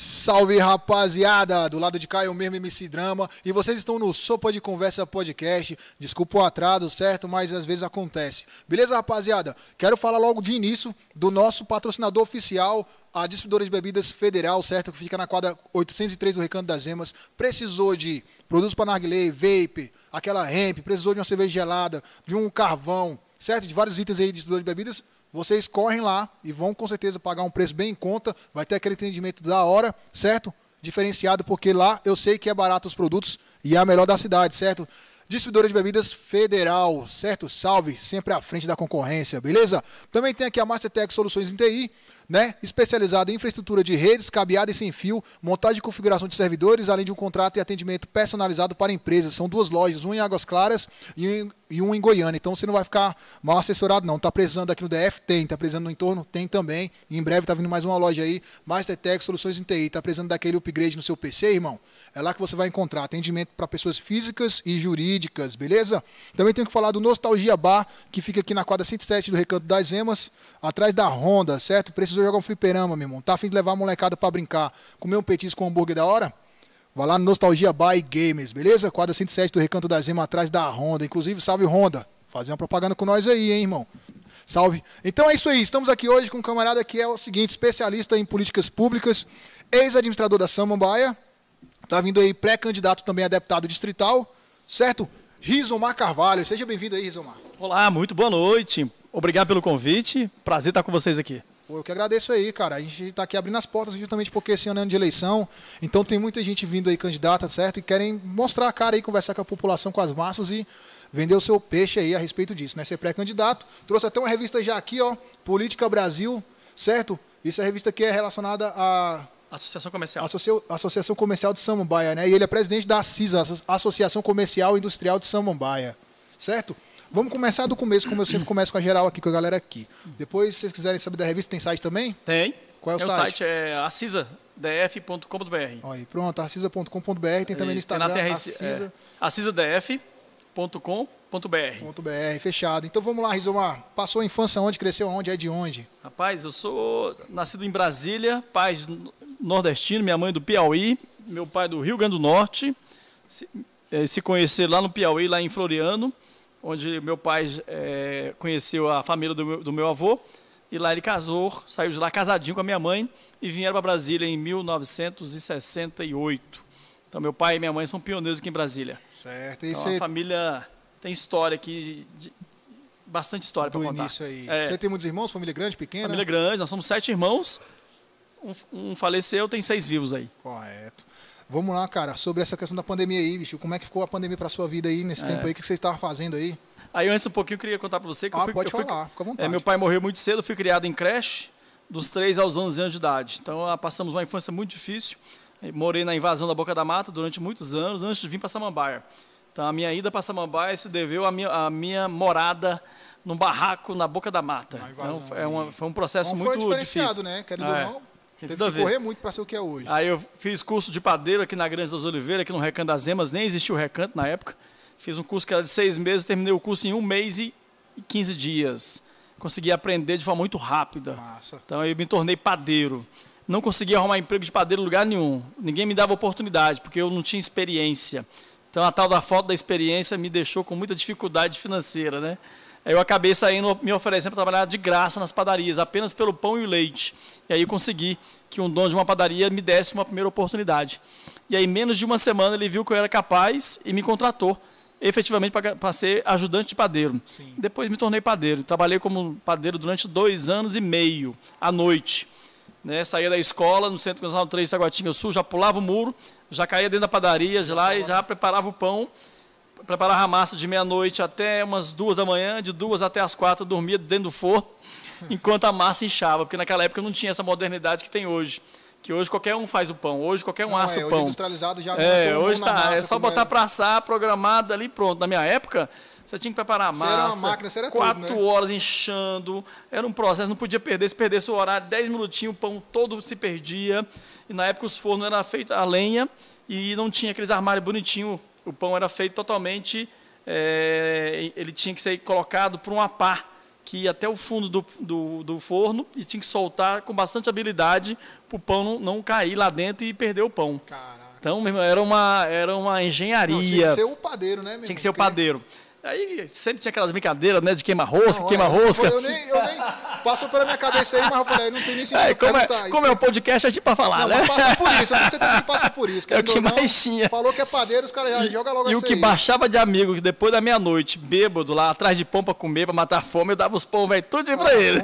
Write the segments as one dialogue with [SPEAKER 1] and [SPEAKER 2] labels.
[SPEAKER 1] Salve rapaziada, do lado de cá é o mesmo MC Drama e vocês estão no Sopa de Conversa Podcast. Desculpa o atraso, certo? Mas às vezes acontece. Beleza, rapaziada? Quero falar logo de início do nosso patrocinador oficial, a Distribuidora de Bebidas Federal, certo? Que fica na quadra 803 do Recanto das Emas. Precisou de produtos para narguilé, vape, aquela hemp, precisou de uma cerveja gelada, de um carvão, certo? De vários itens aí de distribuidor de bebidas vocês correm lá e vão com certeza pagar um preço bem em conta, vai ter aquele atendimento da hora, certo? Diferenciado, porque lá eu sei que é barato os produtos e é a melhor da cidade, certo? Distribuidora de bebidas federal, certo? Salve, sempre à frente da concorrência, beleza? Também tem aqui a Mastertech Soluções em TI, né? especializada em infraestrutura de redes, cabeada e sem fio, montagem e configuração de servidores, além de um contrato e atendimento personalizado para empresas. São duas lojas, uma em Águas Claras e, e um em Goiânia. Então você não vai ficar mal assessorado, não. Tá precisando aqui no DF? Tem. Tá precisando no entorno? Tem também. E em breve tá vindo mais uma loja aí, Mastertech Soluções em TI. Tá precisando daquele upgrade no seu PC, irmão? É lá que você vai encontrar atendimento para pessoas físicas e jurídicas, beleza? Também tenho que falar do Nostalgia Bar, que fica aqui na quadra 107 do Recanto das Emas, atrás da Honda, certo? Precisa jogar um fliperama, meu irmão, tá afim de levar a molecada para brincar, comer um petisco com um hambúrguer da hora? Vai lá no Nostalgia Buy Games, beleza? Quadra 107 do Recanto da Zema, atrás da Honda. Inclusive, salve Honda. Fazer uma propaganda com nós aí, hein, irmão? Salve. Então é isso aí. Estamos aqui hoje com um camarada que é o seguinte, especialista em políticas públicas, ex-administrador da Samambaia. Tá vindo aí pré-candidato também a deputado distrital, certo? Rizomar Carvalho. Seja bem-vindo aí, Rizomar.
[SPEAKER 2] Olá, muito boa noite. Obrigado pelo convite. Prazer estar com vocês aqui.
[SPEAKER 1] Pô, eu que agradeço aí, cara. A gente está aqui abrindo as portas justamente porque esse ano é ano de eleição. Então tem muita gente vindo aí candidata, certo? E querem mostrar a cara aí, conversar com a população, com as massas e vender o seu peixe aí a respeito disso, né? Ser pré-candidato. Trouxe até uma revista já aqui, ó, Política Brasil, certo? Isso é revista que é relacionada à
[SPEAKER 2] Associação Comercial.
[SPEAKER 1] Associa... Associação Comercial de Samambaia, né? E ele é presidente da CISA, Associação Comercial e Industrial de Samambaia, certo? Vamos começar do começo, como eu sempre começo com a geral aqui, com a galera aqui. Depois, se vocês quiserem saber da revista, tem site também?
[SPEAKER 2] Tem.
[SPEAKER 1] Qual é o,
[SPEAKER 2] é
[SPEAKER 1] site?
[SPEAKER 2] O site é acisadf.com.br.
[SPEAKER 1] Aí, pronto, acisa.com.br, tem também no Instagram,
[SPEAKER 2] tem na acisa. É, acisadf.com.br.
[SPEAKER 1] fechado. Então vamos lá, Rizomar. Passou a infância onde, cresceu onde, é de onde?
[SPEAKER 2] Rapaz, eu sou nascido em Brasília, pais nordestino, minha mãe do Piauí, meu pai do Rio Grande do Norte. Se, eh, se conhecer lá no Piauí, lá em Floriano onde meu pai é, conheceu a família do meu, do meu, avô, e lá ele casou, saiu de lá casadinho com a minha mãe, e vieram para Brasília em 1968. Então, meu pai e minha mãe são pioneiros aqui em Brasília.
[SPEAKER 1] Certo.
[SPEAKER 2] E então, você... a família tem história aqui, de, bastante história para contar.
[SPEAKER 1] início aí. É. Você tem muitos irmãos? Família grande, pequena?
[SPEAKER 2] Família grande, nós somos sete irmãos. Um, um faleceu, tem seis vivos aí.
[SPEAKER 1] Correto. Vamos lá, cara, sobre essa questão da pandemia aí, bicho. Como é que ficou a pandemia para sua vida aí nesse é. tempo aí? O que você estava fazendo aí?
[SPEAKER 2] Aí antes um pouquinho eu queria contar para você que
[SPEAKER 1] ah,
[SPEAKER 2] eu fui,
[SPEAKER 1] pode
[SPEAKER 2] eu
[SPEAKER 1] falar,
[SPEAKER 2] fui,
[SPEAKER 1] fica à vontade.
[SPEAKER 2] É, meu pai morreu muito cedo, fui criado em creche dos 3 aos 11 anos de idade. Então ah, passamos uma infância muito difícil. Morei na invasão da Boca da Mata durante muitos anos antes de vir para Samambaia. Então a minha ida para Samambaia se deveu à minha, à minha morada num barraco na Boca da Mata. Então é uma, foi um processo
[SPEAKER 1] então,
[SPEAKER 2] muito
[SPEAKER 1] foi diferenciado,
[SPEAKER 2] difícil.
[SPEAKER 1] né? Querendo é. ou não, Teve que correr muito para ser o que é hoje.
[SPEAKER 2] Aí eu fiz curso de padeiro aqui na Grande das Oliveiras, aqui no Recanto das Emas, nem existia o recanto na época. Fiz um curso que era de seis meses, terminei o curso em um mês e 15 dias. Consegui aprender de forma muito rápida.
[SPEAKER 1] Massa.
[SPEAKER 2] Então eu me tornei padeiro. Não consegui arrumar emprego de padeiro em lugar nenhum. Ninguém me dava oportunidade, porque eu não tinha experiência. Então a tal da falta da experiência me deixou com muita dificuldade financeira, né? Eu acabei saindo, me oferecendo para trabalhar de graça nas padarias, apenas pelo pão e o leite. E aí eu consegui que um dono de uma padaria me desse uma primeira oportunidade. E aí, menos de uma semana, ele viu que eu era capaz e me contratou efetivamente para ser ajudante de padeiro.
[SPEAKER 1] Sim.
[SPEAKER 2] Depois me tornei padeiro. Trabalhei como padeiro durante dois anos e meio, à noite. Né? Saía da escola, no Centro Nacional 3 de Taguatinga Sul, já pulava o muro, já caía dentro da padaria já lá e já preparava o pão preparava a massa de meia-noite até umas duas da manhã, de duas até as quatro dormia dentro do forno, enquanto a massa inchava, porque naquela época não tinha essa modernidade que tem hoje. Que hoje qualquer um faz o pão, hoje qualquer um não, assa
[SPEAKER 1] é,
[SPEAKER 2] o pão.
[SPEAKER 1] industrializado já
[SPEAKER 2] É, hoje tá, é só botar é... para assar, programado ali, pronto. Na minha época, você tinha que preparar a massa. Você era uma
[SPEAKER 1] máquina, você era
[SPEAKER 2] quatro
[SPEAKER 1] tudo, né?
[SPEAKER 2] horas inchando. Era um processo, não podia perder. Se perdesse o horário, dez minutinhos, o pão todo se perdia. E na época os fornos eram feitos a lenha e não tinha aqueles armários bonitinhos. O pão era feito totalmente é, ele tinha que ser colocado por uma pá, que ia até o fundo do, do, do forno e tinha que soltar com bastante habilidade para o pão não, não, cair lá dentro e perder o pão.
[SPEAKER 1] Caraca.
[SPEAKER 2] Então, meu irmão, era uma, era uma engenharia. Não, tinha
[SPEAKER 1] que ser o padeiro, né?
[SPEAKER 2] Tinha que ser o padeiro. Aí sempre tinha aquelas brincadeiras, né? De queima-rosca, queima-rosca.
[SPEAKER 1] Eu, nem, eu nem passou pela minha cabeça aí, mas eu falei, não tem nem sentido.
[SPEAKER 2] É, como, é, como é um podcast, é tipo pra falar,
[SPEAKER 1] não,
[SPEAKER 2] né?
[SPEAKER 1] Mas passa por isso, você por isso.
[SPEAKER 2] É o que mais tinha.
[SPEAKER 1] Falou que é padeiro, os caras já jogam logo
[SPEAKER 2] E o que
[SPEAKER 1] aí.
[SPEAKER 2] baixava de amigo, que depois da meia-noite, bêbado lá, atrás de pão pra comer, pra matar fome, eu dava os pão, velho, tudo ah, pra ele.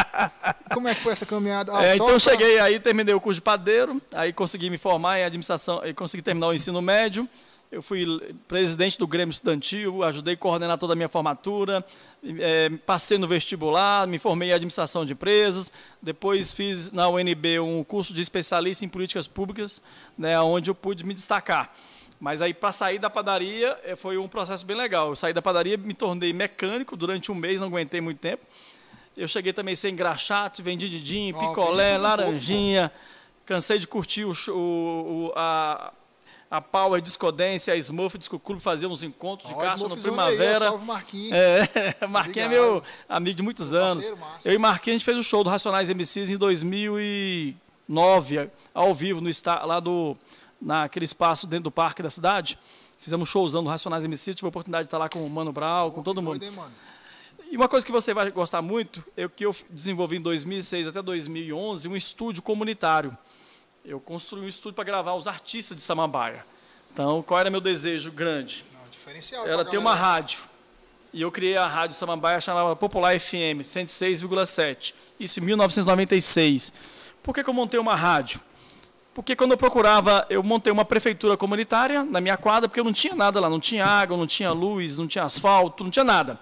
[SPEAKER 1] Como é que foi essa caminhada?
[SPEAKER 2] Ah, é, então eu cheguei aí, terminei o curso de padeiro, aí consegui me formar em administração, aí consegui terminar o ensino médio. Eu fui presidente do Grêmio Estudantil, ajudei a coordenar toda a minha formatura, é, passei no vestibular, me formei em administração de empresas, depois fiz na UNB um curso de especialista em políticas públicas, né, onde eu pude me destacar. Mas aí, para sair da padaria, é, foi um processo bem legal. Eu saí da padaria, me tornei mecânico durante um mês, não aguentei muito tempo. Eu cheguei também sem engraxate, vendi didim, picolé, laranjinha. Pouco, cansei de curtir o, o a, a Power Discodência, a Smurf Disco Clube faziam uns encontros de caixa no Primavera. Aí,
[SPEAKER 1] salve Marquinhos.
[SPEAKER 2] É, Marquinhos é meu amigo de muitos anos. eu e Marquinhos a gente fez o um show do Racionais MCs em 2009, ao vivo, no lá do, naquele espaço dentro do parque da cidade. Fizemos um showzão do Racionais MCs, tive a oportunidade de estar lá com o Mano Brau, oh, com todo mundo. Doido, e uma coisa que você vai gostar muito é que eu desenvolvi em 2006 até 2011 um estúdio comunitário eu construí um estúdio para gravar os artistas de Samambaia. Então, qual era meu desejo grande?
[SPEAKER 1] Não, diferencial
[SPEAKER 2] era ter uma rádio. E eu criei a rádio Samambaia, chamava Popular FM 106,7. Isso em 1996. Por que, que eu montei uma rádio? Porque quando eu procurava, eu montei uma prefeitura comunitária na minha quadra, porque eu não tinha nada lá, não tinha água, não tinha luz, não tinha asfalto, não tinha nada.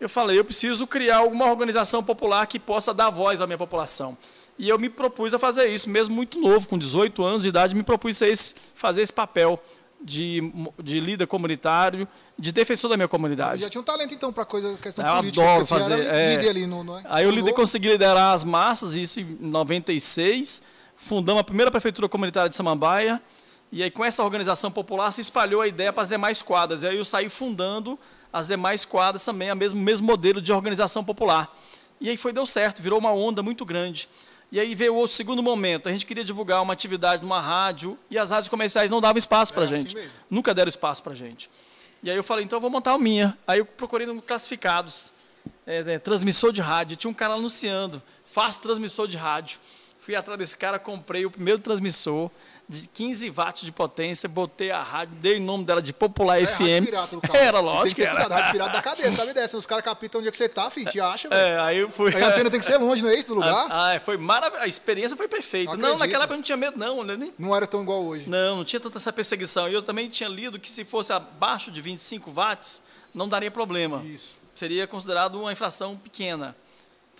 [SPEAKER 2] Eu falei, eu preciso criar alguma organização popular que possa dar voz à minha população. E eu me propus a fazer isso, mesmo muito novo, com 18 anos de idade, me propus a esse, fazer esse papel de, de líder comunitário, de defensor da minha comunidade.
[SPEAKER 1] Você já tinha um talento, então, para coisa, questão
[SPEAKER 2] eu
[SPEAKER 1] política.
[SPEAKER 2] Adoro fazer. É, ali
[SPEAKER 1] no, no,
[SPEAKER 2] aí eu líder consegui liderar as massas, isso em 96, fundamos a primeira prefeitura comunitária de Samambaia, e aí com essa organização popular se espalhou a ideia para as demais quadras. E aí eu saí fundando as demais quadras também, a mesmo, mesmo modelo de organização popular. E aí foi, deu certo, virou uma onda muito grande. E aí veio o segundo momento. A gente queria divulgar uma atividade numa rádio e as rádios comerciais não davam espaço para a é gente. Assim Nunca deram espaço para a gente. E aí eu falei, então eu vou montar a minha. Aí eu procurei no classificados, é, é, transmissor de rádio. Tinha um cara anunciando, faço transmissor de rádio. Fui atrás desse cara, comprei o primeiro transmissor de 15 watts de potência, botei a rádio, dei o nome dela de Popular
[SPEAKER 1] é,
[SPEAKER 2] FM.
[SPEAKER 1] Pirata, no
[SPEAKER 2] caso. Era, lógico
[SPEAKER 1] tem
[SPEAKER 2] que era.
[SPEAKER 1] Rádio pirata da cadeia, sabe dessa? Os caras capitam onde é que você tá, filho, te acha, velho.
[SPEAKER 2] É, aí eu fui...
[SPEAKER 1] Aí a antena tem que ser longe, não é isso, do lugar?
[SPEAKER 2] Ah, foi maravilhoso. A experiência foi perfeita. Não, naquela época eu não tinha medo, não. Nem...
[SPEAKER 1] Não era tão igual hoje.
[SPEAKER 2] Não, não tinha tanta essa perseguição. E eu também tinha lido que se fosse abaixo de 25 watts, não daria problema.
[SPEAKER 1] Isso.
[SPEAKER 2] Seria considerado uma inflação pequena.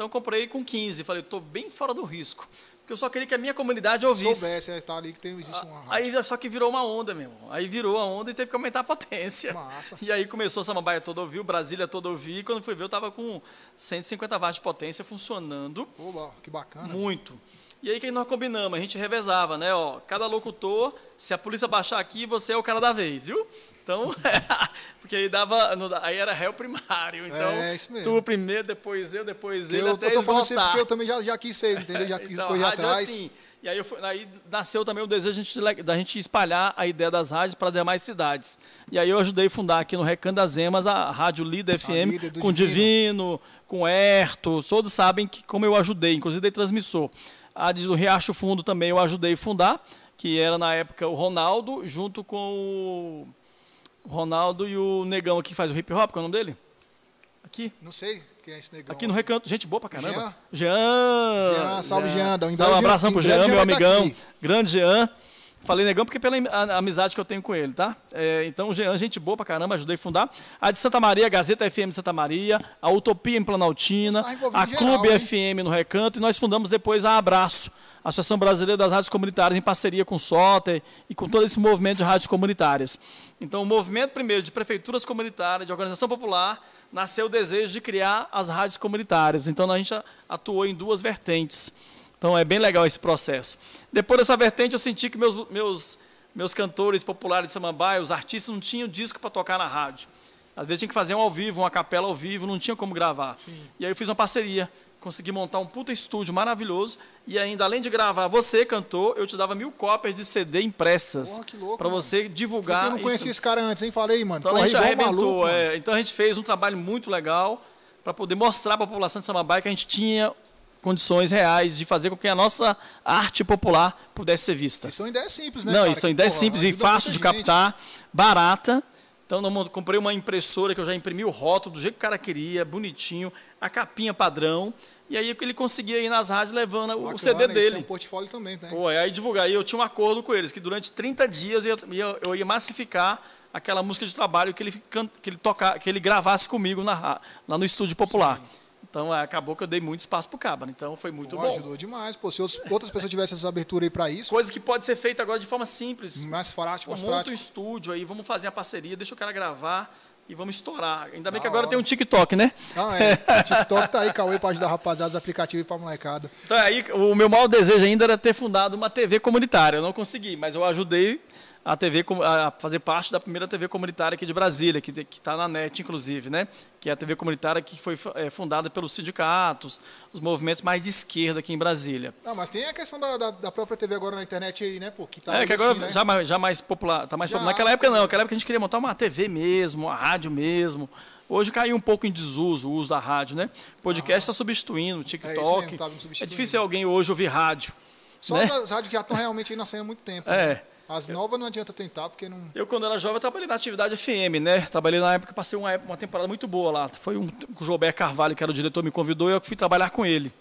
[SPEAKER 2] Então eu comprei com 15. Falei, estou bem fora do risco que eu só queria que a minha comunidade ouvisse.
[SPEAKER 1] Soubesse, é, tá ali que tem, existe uma rádio.
[SPEAKER 2] Aí só que virou uma onda mesmo. Aí virou a onda e teve que aumentar a potência.
[SPEAKER 1] Massa.
[SPEAKER 2] E aí começou a Samambaia todo ouvir, Brasília todo ouvir, e quando fui ver eu estava com 150 watts de potência funcionando.
[SPEAKER 1] Pô, que bacana.
[SPEAKER 2] Muito. E aí que nós combinamos, a gente revezava, né? Ó, cada locutor, se a polícia baixar aqui, você é o cara da vez, viu? Então, porque aí dava, aí era réu primário. Então,
[SPEAKER 1] é, isso mesmo.
[SPEAKER 2] tu primeiro, depois eu, depois ele,
[SPEAKER 1] eu,
[SPEAKER 2] até
[SPEAKER 1] eu tô falando isso porque eu também já, já quis ser, entendeu? Já quis
[SPEAKER 2] então,
[SPEAKER 1] correr atrás.
[SPEAKER 2] Assim, e aí, fui, aí, nasceu também o desejo da gente espalhar a ideia das rádios para demais cidades. E aí eu ajudei a fundar aqui no Recanto das Emas a Rádio Líder FM, líder com Divino. Divino, com Herto, todos sabem que como eu ajudei, inclusive dei transmissor. A do Riacho Fundo também eu ajudei a fundar, que era na época o Ronaldo, junto com o Ronaldo e o negão aqui que faz o hip hop, qual é o nome dele? Aqui.
[SPEAKER 1] Não sei quem é esse negão.
[SPEAKER 2] Aqui no recanto, gente boa pra caramba.
[SPEAKER 1] Jean.
[SPEAKER 2] Jean,
[SPEAKER 1] Jean salve Jean. Jean.
[SPEAKER 2] Um, um abração pro Jean, meu amigão. Tá grande Jean. Falei negão porque pela amizade que eu tenho com ele, tá? É, então, Jean, gente boa pra caramba, ajudei a fundar. A de Santa Maria, a Gazeta FM de Santa Maria, a Utopia em Planaltina, tá a Clube geral, FM no Recanto, e nós fundamos depois a Abraço, a Associação Brasileira das Rádios Comunitárias, em parceria com o SOTER e com todo esse movimento de rádios comunitárias. Então, o movimento, primeiro, de prefeituras comunitárias, de organização popular, nasceu o desejo de criar as rádios comunitárias. Então, a gente atuou em duas vertentes. Então é bem legal esse processo. Depois dessa vertente, eu senti que meus, meus, meus cantores populares de Samambaia, os artistas, não tinham disco para tocar na rádio. Às vezes tinha que fazer um ao vivo, uma capela ao vivo, não tinha como gravar.
[SPEAKER 1] Sim.
[SPEAKER 2] E aí eu fiz uma parceria, consegui montar um puta estúdio maravilhoso e ainda além de gravar você cantor, eu te dava mil cópias de CD impressas
[SPEAKER 1] louco,
[SPEAKER 2] para você divulgar.
[SPEAKER 1] eu não conhecia
[SPEAKER 2] isso.
[SPEAKER 1] esse cara antes, hein? Falei, mano.
[SPEAKER 2] Então a gente arrebentou.
[SPEAKER 1] maluco,
[SPEAKER 2] é. Então a gente fez um trabalho muito legal para poder mostrar para a população de Samambaia que a gente tinha condições reais de fazer com que a nossa arte popular pudesse ser vista.
[SPEAKER 1] E são ideias simples, né?
[SPEAKER 2] Não,
[SPEAKER 1] cara?
[SPEAKER 2] isso são
[SPEAKER 1] Que,
[SPEAKER 2] ideias simples e fácil de
[SPEAKER 1] gente.
[SPEAKER 2] captar, barata. Então, eu comprei uma impressora que eu já imprimi o rótulo do jeito que o cara queria, bonitinho, a capinha padrão. E aí ele conseguia ir nas rádios levando o CD dele.
[SPEAKER 1] É um portfólio também, né?
[SPEAKER 2] Pô, aí divulgar. E eu tinha um acordo com eles, que durante 30 dias eu ia, eu ia massificar aquela música de trabalho que ele, que ele, tocar, que ele gravasse comigo na, lá no estúdio popular. Então é, acabou que eu dei muito espaço pro Cabra. Então foi muito
[SPEAKER 1] Pô,
[SPEAKER 2] bom.
[SPEAKER 1] ajudou demais. Pô, se outras pessoas tivessem essa abertura aí pra isso,
[SPEAKER 2] Coisa que pode ser feita agora de forma simples.
[SPEAKER 1] mais prático, mais
[SPEAKER 2] monta um
[SPEAKER 1] prático.
[SPEAKER 2] estúdio aí, vamos fazer a parceria, deixa o cara gravar e vamos estourar. Ainda bem
[SPEAKER 1] Da
[SPEAKER 2] que agora
[SPEAKER 1] hora.
[SPEAKER 2] tem um TikTok, né?
[SPEAKER 1] Não, é. O TikTok tá aí, Cauê, pra ajudar rapaziada, os aplicativos pra molecada.
[SPEAKER 2] Então aí o meu maior desejo ainda era ter fundado uma TV comunitária. Eu não consegui, mas eu ajudei a TV a fazer parte da primeira TV comunitária aqui de Brasília, que está na net, inclusive, né? Que é a TV comunitária que foi é, fundada pelos sindicatos, os movimentos mais de esquerda aqui em Brasília.
[SPEAKER 1] Não, mas tem a questão da, da, da própria TV agora na internet aí, né, pô? Que tá
[SPEAKER 2] é, que agora
[SPEAKER 1] assim, né?
[SPEAKER 2] já, mais- já mais popular, tá mais
[SPEAKER 1] Já,
[SPEAKER 2] popular. Naquela época não, naquela época a gente queria montar uma TV mesmo, uma rádio mesmo. Hoje caiu um pouco em desuso o uso da rádio, né? Podcast está substituindo, o TikTok.
[SPEAKER 1] mesmo, tá
[SPEAKER 2] é
[SPEAKER 1] substituindo.
[SPEAKER 2] difícil alguém hoje ouvir rádio.
[SPEAKER 1] Só
[SPEAKER 2] né?
[SPEAKER 1] as rádios que já estão realmente aí na há muito tempo.
[SPEAKER 2] É.
[SPEAKER 1] né? As novas não adianta tentar, porque não.
[SPEAKER 2] Eu, quando era jovem, trabalhei na atividade FM, né? Trabalhei na época, passei uma, uma temporada muito boa lá. Foi um, o João Carvalho, que era o diretor, me convidou e eu fui trabalhar com ele.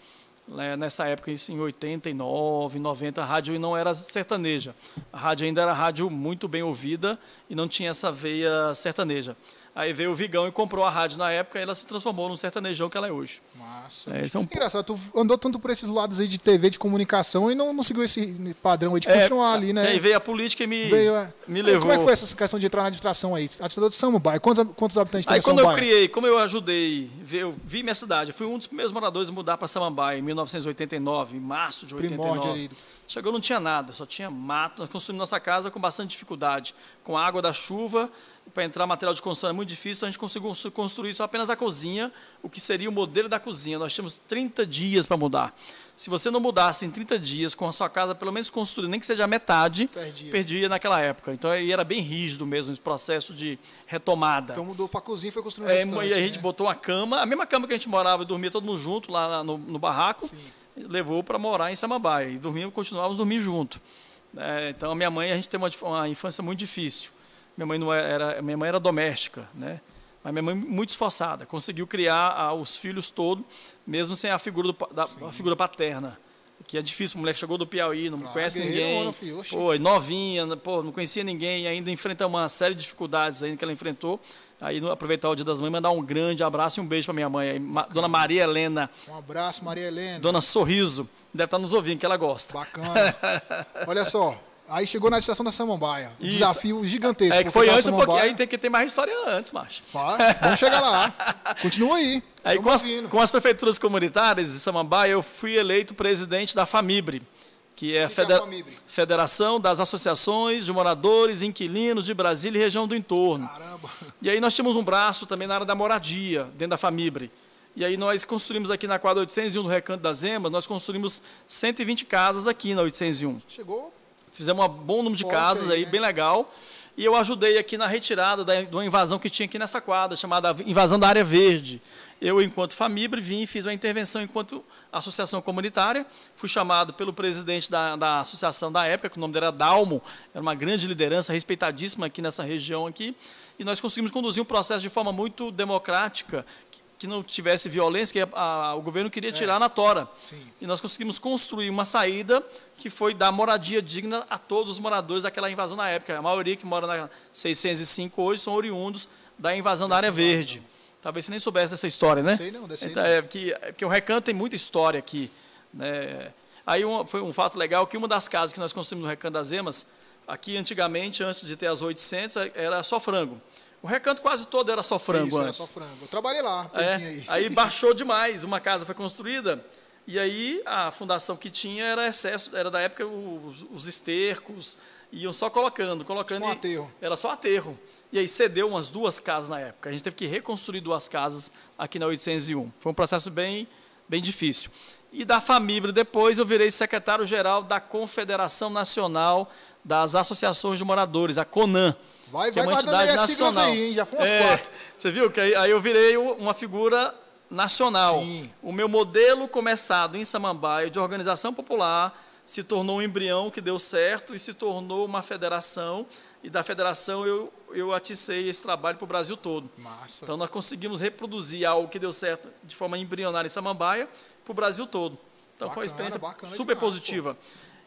[SPEAKER 2] Né? Nessa época, isso em 89, 90, a rádio não era sertaneja. A rádio ainda era rádio muito bem ouvida e não tinha essa veia sertaneja. Aí veio o Vigão e comprou a rádio na época e ela se transformou num sertanejão que ela é hoje.
[SPEAKER 1] Massa.
[SPEAKER 2] É, é um-
[SPEAKER 1] Engraçado, tu andou tanto por esses lados aí de TV, de comunicação, e não, não seguiu esse padrão aí de
[SPEAKER 2] É,
[SPEAKER 1] continuar ali, né?
[SPEAKER 2] Aí veio a política e me,
[SPEAKER 1] Veio, é.
[SPEAKER 2] me
[SPEAKER 1] Aí,
[SPEAKER 2] levou.
[SPEAKER 1] Como é que foi essa questão de entrar na administração aí? Administrador de Samambaia. Quantos, quantos habitantes tem
[SPEAKER 2] Aí quando eu criei, como eu ajudei, eu vi minha cidade, eu fui um dos primeiros moradores a mudar para Samambaia em 1989, em março de 89.
[SPEAKER 1] Primórdio ali.
[SPEAKER 2] Chegou, não tinha nada, só tinha mato. Nós construímos nossa casa com bastante dificuldade, com a água da chuva. Para entrar material de construção é muito difícil, a gente conseguiu construir só apenas a cozinha, o que seria o modelo da cozinha. Nós tínhamos 30 dias para mudar. Se você não mudasse em 30 dias com a sua casa, pelo menos construída, nem que seja a metade,
[SPEAKER 1] Perdia.
[SPEAKER 2] perdia naquela época. Então aí era bem rígido mesmo esse processo de retomada.
[SPEAKER 1] Então mudou pra cozinha e foi construindo
[SPEAKER 2] É, e a gente
[SPEAKER 1] né?
[SPEAKER 2] botou uma cama, a mesma cama que a gente morava e dormia todo mundo junto lá no, no barraco, levou para morar em Samambaia. E dormíamos, continuávamos dormindo junto. É, então, a minha mãe, a gente teve uma, uma infância muito difícil. Minha mãe, não era, minha mãe era doméstica, né? Mas minha mãe muito esforçada, conseguiu criar os filhos todos, mesmo sem a figura, do da, a figura paterna. Que é difícil, o moleque chegou do Piauí, não
[SPEAKER 1] Claro,
[SPEAKER 2] conhece ninguém. Pô, novinha, pô, não conhecia ninguém, ainda enfrenta uma série de dificuldades ainda que ela enfrentou. Aí, aproveitar o Dia das Mães, mandar um grande abraço e um beijo para minha mãe, aí, Ma- Dona Maria Helena,
[SPEAKER 1] Um abraço, Maria Helena.
[SPEAKER 2] Dona Sorriso, deve estar nos ouvindo, que ela gosta.
[SPEAKER 1] Bacana. Olha só. Aí chegou na estação da Samambaia. Um desafio gigantesco.
[SPEAKER 2] É que foi antes um pouquinho, aí tem que ter mais história antes, macho.
[SPEAKER 1] Vai, vamos chegar lá. Continua aí.
[SPEAKER 2] Aí, com as, com as prefeituras comunitárias de Samambaia, eu fui eleito presidente da FAMIBRE, que é a,
[SPEAKER 1] que é a FAMIBRE?
[SPEAKER 2] Federação das Associações de Moradores e Inquilinos de Brasília e região do entorno.
[SPEAKER 1] Caramba.
[SPEAKER 2] E aí nós tínhamos um braço também na área da moradia, dentro da Famibre. E aí nós construímos aqui na quadra 801 do Recanto das Emas, nós construímos 120 casas aqui na 801.
[SPEAKER 1] Chegou.
[SPEAKER 2] Fizemos um bom número de
[SPEAKER 1] Forte
[SPEAKER 2] casas
[SPEAKER 1] aí,
[SPEAKER 2] aí,
[SPEAKER 1] né?
[SPEAKER 2] bem legal. E eu ajudei aqui na retirada da, de uma invasão que tinha aqui nessa quadra, chamada invasão da área verde. Eu, enquanto Famibre, vim e fiz uma intervenção enquanto associação comunitária. Fui chamado pelo presidente da, da associação da época, que o nome dele era Dalmo, era uma grande liderança, respeitadíssima aqui nessa região aqui. E nós conseguimos conduzir um processo de forma muito democrática, que, não tivesse violência, que a- a- o governo queria tirar na tora.
[SPEAKER 1] Sim.
[SPEAKER 2] E nós conseguimos construir uma saída que foi dar moradia digna a todos os moradores daquela invasão na época. A maioria que mora na 605 hoje são oriundos da invasão da área verde. Talvez você nem soubesse dessa história, né?
[SPEAKER 1] Sei não, dessa
[SPEAKER 2] então, é, que, é porque o Recanto tem muita história aqui. Né? Aí um- foi um fato legal que uma das casas que nós construímos no Recanto das Emas, aqui antigamente, antes de ter as 800, era só frango. O recanto quase todo era só frango
[SPEAKER 1] Isso, era
[SPEAKER 2] antes.
[SPEAKER 1] só frango. Eu trabalhei lá, um
[SPEAKER 2] É,
[SPEAKER 1] aí.
[SPEAKER 2] aí baixou demais, uma casa foi construída e aí a fundação que tinha era excesso, era da época os, os estercos iam só colocando, colocando.
[SPEAKER 1] Tipo um aterro.
[SPEAKER 2] Era só aterro. E aí cedeu umas duas casas na época. A gente teve que reconstruir duas casas aqui na 801. Foi um processo bem, bem difícil. E da família, depois eu virei secretário-geral da Confederação Nacional das Associações de Moradores, a CONAN.
[SPEAKER 1] Vai, vai é uma entidade nacional. Aí, hein? Já foi umas é, quatro.
[SPEAKER 2] Você viu que aí, aí eu virei uma figura nacional. Sim. O meu modelo começado em Samambaia de organização popular se tornou um embrião que deu certo e se tornou uma federação. E da federação eu, eu aticei esse trabalho para o Brasil todo.
[SPEAKER 1] Massa.
[SPEAKER 2] Então nós conseguimos reproduzir algo que deu certo de forma embrionária em Samambaia para o Brasil todo. Então bacana, foi uma experiência super demais, positiva. Pô.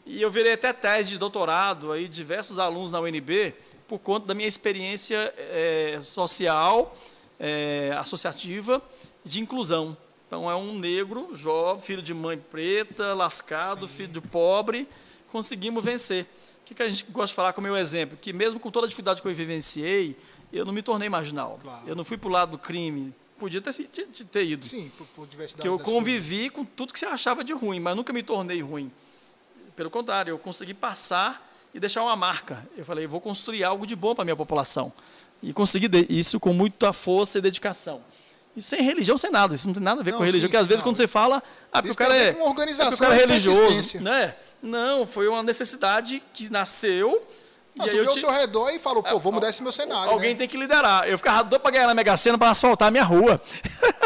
[SPEAKER 2] E eu virei até tese de doutorado, aí diversos alunos na UNB, por conta da minha experiência é, social, é, associativa, de inclusão. Então é um negro, jovem, filho de mãe preta, lascado, Sim. filho de pobre, conseguimos vencer. O que, que a gente gosta de falar com o meu exemplo? Que mesmo com toda a dificuldade que eu vivenciei, eu não me tornei marginal. Claro. Eu não fui para o lado do crime. Podia ter, ter, ter ido.
[SPEAKER 1] Sim, por, por diversidade.
[SPEAKER 2] Que eu convivi coisas. com tudo que você achava de ruim, mas nunca me tornei ruim. Pelo contrário, eu consegui passar e deixar uma marca. Eu falei, vou construir algo de bom para a minha população. E consegui isso com muita força e dedicação. E sem religião, sem nada. Isso não tem nada a ver não, com religião. Porque às vezes não. quando você fala, ah, porque o cara é,
[SPEAKER 1] organização,
[SPEAKER 2] é, o cara é religioso. Né? Não, foi uma necessidade que nasceu.
[SPEAKER 1] Ah, e tu viu ao te... seu redor e falou, pô, vou mudar esse meu cenário.
[SPEAKER 2] Alguém né? tem que liderar. Eu ficava doido para ganhar na Mega Sena para asfaltar a minha rua.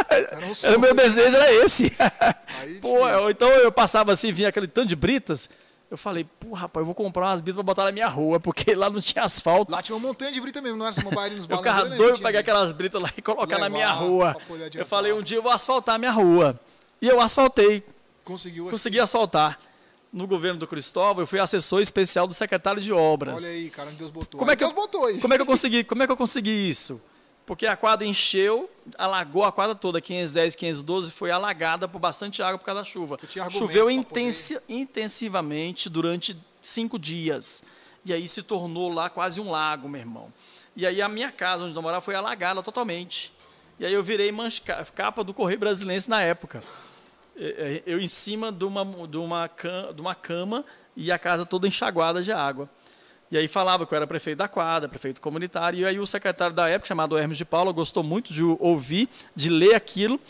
[SPEAKER 2] Era um o meu desejo era esse. Aí, pô, eu, então eu passava assim, vinha aquele tanto de britas. Eu falei, pô, rapaz, eu vou comprar umas britas para botar na minha rua, porque lá não tinha asfalto.
[SPEAKER 1] Lá tinha uma montanha de brita mesmo, não era uma nos
[SPEAKER 2] Eu ficava doido pegar aquelas britas lá e colocar na minha rua. Eu falei, um dia eu vou asfaltar a minha rua. E eu asfaltei.
[SPEAKER 1] Conseguiu
[SPEAKER 2] Consegui asfaltar. No governo do Cristóvão, eu fui assessor especial do secretário de obras.
[SPEAKER 1] Olha aí, cara, Deus botou.
[SPEAKER 2] Como é que
[SPEAKER 1] Deus
[SPEAKER 2] eu, botou aí. Como é que eu consegui? Como é que eu consegui isso? Porque a quadra encheu, alagou a quadra toda, 510, 512, foi alagada por bastante água por causa da chuva. Choveu intensi poder... intensivamente durante cinco dias. E aí se tornou lá quase um lago, meu irmão. E aí a minha casa, onde eu morava, foi alagada totalmente. E aí eu virei capa do Correio Brasilense na época. Eu em cima de uma, de uma, de uma cama e a casa toda enxaguada de água. E aí falava que eu era prefeito da quadra, prefeito comunitário, e aí o secretário da época, chamado Hermes de Paula, gostou muito de ouvir, de ler aquilo,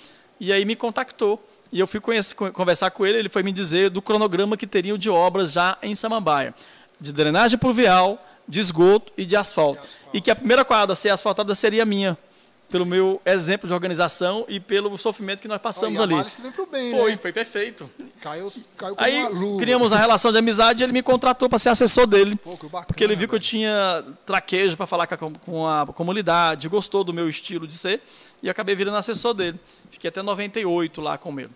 [SPEAKER 2] e aí me contactou. E eu fui conhecer, conversar com ele, ele foi me dizer do cronograma que teriam de obras já em Samambaia, de drenagem pluvial, de esgoto e de asfalto. E, asfalto. e que a primeira quadra a ser asfaltada seria a minha pelo meu exemplo de organização e pelo sofrimento que nós passamos oh, ali.
[SPEAKER 1] Bem,
[SPEAKER 2] foi,
[SPEAKER 1] né?
[SPEAKER 2] foi perfeito.
[SPEAKER 1] Caiu, caiu
[SPEAKER 2] Aí criamos a relação de amizade e ele me contratou para ser assessor dele.
[SPEAKER 1] Pô, bacana,
[SPEAKER 2] porque ele viu que eu tinha traquejo para falar com a, com a, comunidade, gostou do meu estilo de ser e acabei virando assessor dele. Fiquei até 98 lá com ele.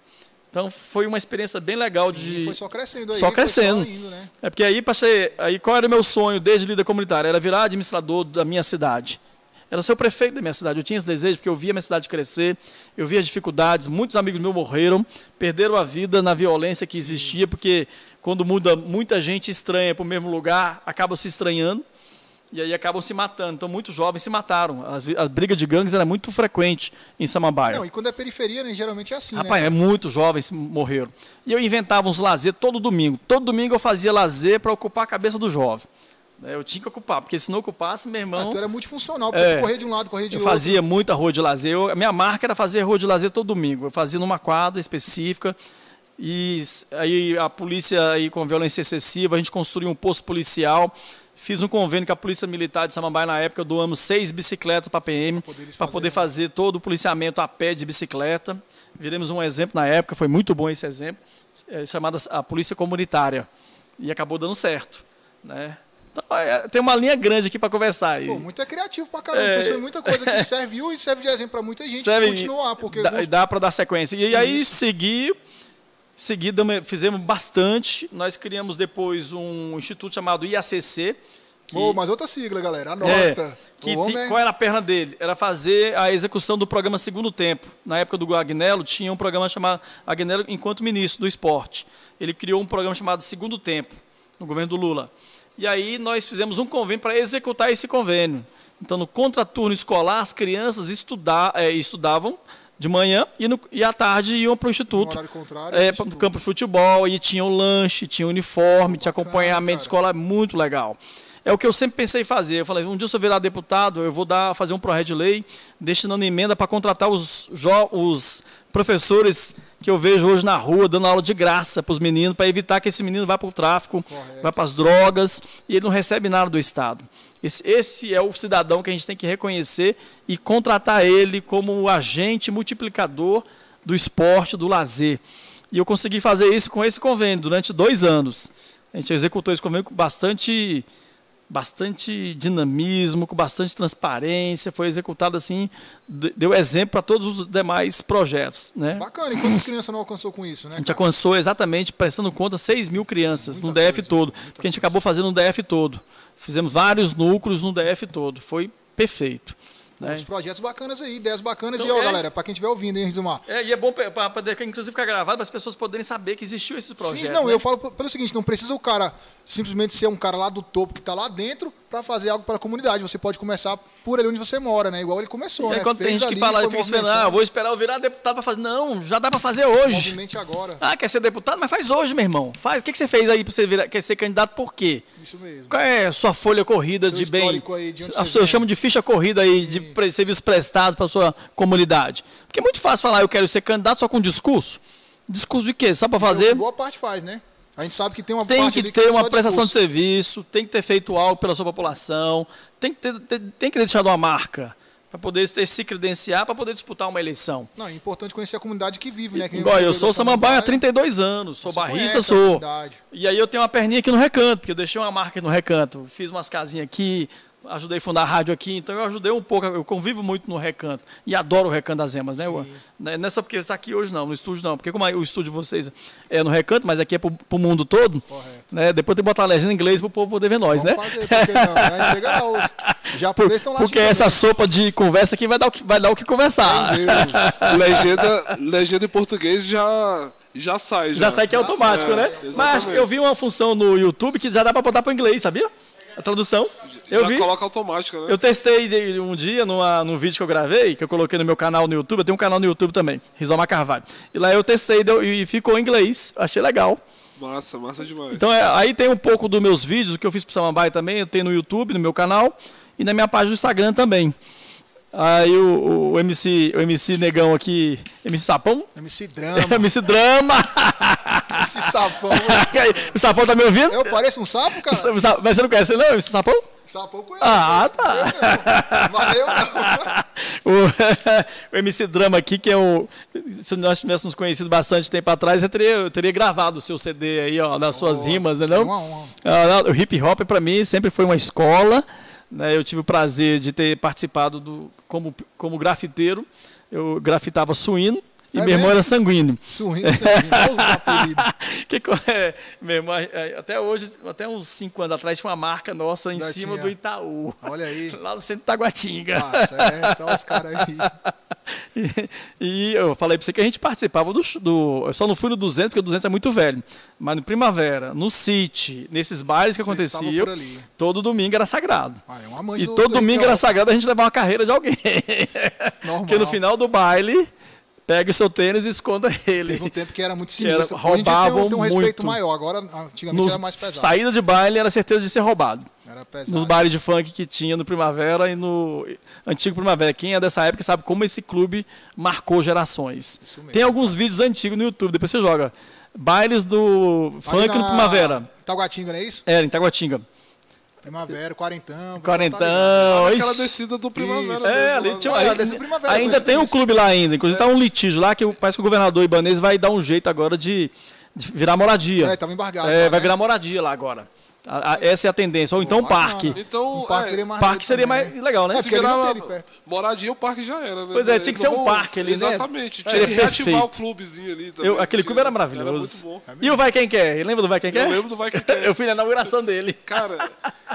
[SPEAKER 2] Então foi uma experiência bem legal
[SPEAKER 1] Sim,
[SPEAKER 2] de.
[SPEAKER 1] Foi só crescendo aí.
[SPEAKER 2] Só crescendo. Só indo, né? É porque aí passei. Aí qual era o meu sonho desde líder comunitário? Era virar administrador da minha cidade era ser o prefeito da minha cidade. Eu tinha esse desejo porque eu via a minha cidade crescer, eu via as dificuldades, muitos amigos meus morreram, perderam a vida na violência que existia, porque quando muda muita gente estranha para o mesmo lugar, acaba se estranhando e aí acabam se matando. Então, muitos jovens se mataram. As, a briga de gangues era muito frequente em Samambaia.
[SPEAKER 1] Não, e quando é periferia, né, geralmente é assim,
[SPEAKER 2] Rapaz, né? é, muitos jovens morreram. E eu inventava uns lazer todo domingo. Todo domingo eu fazia lazer para ocupar a cabeça do jovem. Né, eu tinha que ocupar, porque se não ocupasse, meu irmão. Ah,
[SPEAKER 1] tu era multifuncional, porque é, tu corria de um lado, corria de
[SPEAKER 2] eu
[SPEAKER 1] outro.
[SPEAKER 2] Eu fazia muita rua de lazer. Eu, a minha marca era fazer rua de lazer todo domingo. Eu fazia numa quadra específica. E aí a polícia, aí, com violência excessiva, a gente construiu um posto policial. Fiz um convênio com a Polícia Militar de Samambaia na época, doamos seis bicicletas para a PM, para poder fazer todo o policiamento a pé de bicicleta. Viremos um exemplo na época, foi muito bom esse exemplo, é, chamada a Polícia Comunitária. E acabou dando certo. Né? Então, é, tem uma linha grande aqui para conversar.
[SPEAKER 1] Pô, muito é criativo para caramba. É, Pensou em muita coisa que serve e serve de exemplo para muita gente serve, continuar. Porque
[SPEAKER 2] dá, alguns... dá para dar sequência. E aí, seguir, seguir, fizemos bastante. Nós criamos depois um instituto chamado IACC.
[SPEAKER 1] Que, oh, mas outra sigla, galera. Anota. É,
[SPEAKER 2] que, qual era a perna dele? Era fazer a execução do programa Segundo Tempo. Na época do Agnello, tinha um programa chamado Agnello enquanto ministro do esporte. Ele criou um programa chamado Segundo Tempo, no governo do Lula. E aí nós fizemos um convênio para executar esse convênio. Então, no contraturno escolar, as crianças estudar, é, estudavam de manhã e, no, e à tarde iam para o instituto. É, para o campo de futebol, e tinha o lanche, tinha o uniforme, tinha acompanhamento escolar, muito legal. é o que eu sempre pensei em fazer. Eu falei, um dia se eu virar deputado, eu vou dar, fazer um projeto de lei destinando emenda para contratar os, os professores que eu vejo hoje na rua dando aula de graça para os meninos, para evitar que esse menino vá para o tráfico, Correto. vá para as drogas, e ele não recebe nada do Estado. Esse, esse, é o cidadão que a gente tem que reconhecer e contratar ele como o agente multiplicador do esporte, do lazer. E eu consegui fazer isso com esse convênio durante dois anos. A gente executou esse convênio com bastante bastante dinamismo, com bastante transparência, foi executado assim, deu exemplo para todos os demais projetos. Né?
[SPEAKER 1] Bacana, e quantas crianças não alcançou com isso? Né,
[SPEAKER 2] a gente alcançou exatamente, prestando conta, 6 mil crianças muita no DF coisa, todo, porque a gente acabou fazendo no DF todo. Fizemos vários núcleos no DF todo, foi perfeito.
[SPEAKER 1] Né? Uns projetos bacanas aí, ideias bacanas. Então, e, ó, é... galera, para quem estiver ouvindo, hein, Rizumar?
[SPEAKER 2] É, e é bom para poder, inclusive, ficar gravado, para as pessoas poderem saber que existiu esse projeto.
[SPEAKER 1] Sim, não, né? eu falo pelo seguinte, não precisa o cara simplesmente ser um cara lá do topo que está lá dentro para fazer algo para a comunidade. Você pode começar por ali onde você mora, né? Igual ele começou,
[SPEAKER 2] e
[SPEAKER 1] né?
[SPEAKER 2] Quando tem gente que fala, fica esperando, ah, vou esperar eu virar deputado para fazer. Não, já dá para fazer hoje.
[SPEAKER 1] Movimente agora.
[SPEAKER 2] Ah, quer ser deputado? Mas faz hoje, meu irmão. Faz. O que, que você fez aí para você virar, quer ser candidato por quê?
[SPEAKER 1] Isso mesmo.
[SPEAKER 2] Qual é a sua folha corrida Seu de bem?
[SPEAKER 1] Aí, de
[SPEAKER 2] a, eu chamo de ficha corrida aí Sim. de serviços prestados para sua comunidade. Porque é muito fácil falar, eu quero ser candidato só com discurso. Discurso de quê? Só para fazer?
[SPEAKER 1] Boa parte faz, né? A gente sabe que tem uma
[SPEAKER 2] tem que ter que uma prestação discurso. de serviço, tem que ter feito algo pela sua população, tem que ter, ter tem que ter deixado uma marca para poder ter, se credenciar para poder disputar uma eleição.
[SPEAKER 1] Não, é importante conhecer a comunidade que vive, né? Que
[SPEAKER 2] Igual, eu sou samambaia há 32 anos, sou barrista, sou. E aí eu tenho uma perninha aqui no recanto, porque eu deixei uma marca aqui no recanto, fiz umas casinhas aqui, ajudei a fundar a rádio aqui, então eu ajudei um pouco, eu convivo muito no Recanto e adoro o Recanto das Emas, né? Eu, né, não é só porque você está aqui hoje, não, no estúdio não, porque como o estúdio de vocês é no Recanto, mas aqui é para o mundo todo, Correto. né? Depois tem que botar a legenda em inglês para o povo poder ver nós,
[SPEAKER 1] Vamos
[SPEAKER 2] né?
[SPEAKER 1] Fazer, porque não, né? Chega lá, os japoneses estão lá
[SPEAKER 2] Porque essa sopa de conversa aqui vai dar o que, vai dar o que conversar.
[SPEAKER 3] legenda, legenda em português já já sai. Já,
[SPEAKER 2] já sai que é automático, né? Mas eu vi uma função no YouTube que já dá para botar para inglês, sabia? A tradução. Eu
[SPEAKER 3] Já
[SPEAKER 2] vi.
[SPEAKER 3] coloca automática, né?
[SPEAKER 2] Eu testei um dia numa, num vídeo que eu gravei, que eu coloquei no meu canal no YouTube. Eu tenho um canal no YouTube também, Rizoma Carvalho. E lá eu testei deu, e ficou em inglês. Achei legal.
[SPEAKER 3] Massa, massa demais.
[SPEAKER 2] Então é, aí tem um pouco dos meus vídeos, o que eu fiz pro Samambaia também. Eu tenho no YouTube, no meu canal. E na minha página do Instagram também. Aí o, o, MC, o MC Negão aqui, MC Sapão?
[SPEAKER 1] MC Drama.
[SPEAKER 2] MC Drama.
[SPEAKER 1] MC Sapão.
[SPEAKER 2] o Sapão tá me ouvindo?
[SPEAKER 1] Eu pareço um sapo, cara?
[SPEAKER 2] Mas você não conhece não, MC Sapão?
[SPEAKER 1] Sapão conhece.
[SPEAKER 2] Ah, tá.
[SPEAKER 1] Eu não.
[SPEAKER 2] O, o MC Drama aqui, que é o... Se nós tivéssemos conhecido bastante tempo atrás, eu teria, eu teria gravado o seu CD aí, ó, nas suas oh, rimas, né não? Uma honra. Ah, o hip hop para mim sempre foi uma escola. Né, eu tive o prazer de ter participado do, como, como grafiteiro. Eu grafitava suíno. E é meu irmão era sanguíneo.
[SPEAKER 1] Suíno, sanguíneo.
[SPEAKER 2] que, é, meu irmão, é, até hoje, até uns 5 anos atrás, tinha uma marca nossa em da cima tinha. do Itaú.
[SPEAKER 1] Olha aí.
[SPEAKER 2] Lá no centro de Taguatinga.
[SPEAKER 1] Ah, certo. Olha os caras aí.
[SPEAKER 2] E, e, eu falei para você que a gente participava do, do. Eu só não fui no 200, porque o 200 é muito velho. Mas no Primavera, no City, nesses bailes que aconteciam, todo domingo era sagrado.
[SPEAKER 1] Ah, é uma e
[SPEAKER 2] do, todo do domingo era sagrado a gente levar uma carreira de alguém. Normal. porque no final do baile pega o seu tênis e esconda ele.
[SPEAKER 1] Teve um tempo que era muito sinistro.
[SPEAKER 2] Era, roubavam
[SPEAKER 1] tem um, tem um respeito
[SPEAKER 2] muito.
[SPEAKER 1] maior, agora antigamente
[SPEAKER 2] Nos,
[SPEAKER 1] era mais pesado.
[SPEAKER 2] Saída de baile era certeza de ser roubado.
[SPEAKER 1] Era pesado.
[SPEAKER 2] Nos bares de funk que tinha no Primavera e no Antigo Primavera. Quem é dessa época sabe como esse clube marcou gerações. Tem alguns vídeos antigos no YouTube, depois você joga. Bailes do funk no Primavera.
[SPEAKER 1] Taguatinga, não é isso?
[SPEAKER 2] Era, em Taguatinga.
[SPEAKER 1] Primavera, quarentão.
[SPEAKER 2] Quarentão.
[SPEAKER 3] aquela descida do Primavera.
[SPEAKER 2] É, ali tinha, aí, primavera, ainda tem um clube lá ainda. Inclusive é. tá um litígio lá que parece que o governador Ibanez vai dar um jeito agora de, de virar moradia.
[SPEAKER 1] É, tava embargado.
[SPEAKER 2] É, lá, vai né? virar moradia lá agora. A, a, essa é a tendência. Ou então parque.
[SPEAKER 3] Então,
[SPEAKER 1] um parque é, seria mais,
[SPEAKER 2] parque seria mais legal, né?
[SPEAKER 1] É,
[SPEAKER 3] Se virar moradia, o parque já era, né?
[SPEAKER 2] Pois é, tinha que ser um parque ali,
[SPEAKER 3] né? Exatamente. Tinha que reativar o clubezinho ali também.
[SPEAKER 2] Eu, aquele clube era maravilhoso. Era muito bom. E o Vai Quem Quer? Lembra do Vai Quem Quer?
[SPEAKER 3] Eu lembro do Vai Quem Quer.
[SPEAKER 2] eu fui na inauguração dele.
[SPEAKER 3] Cara,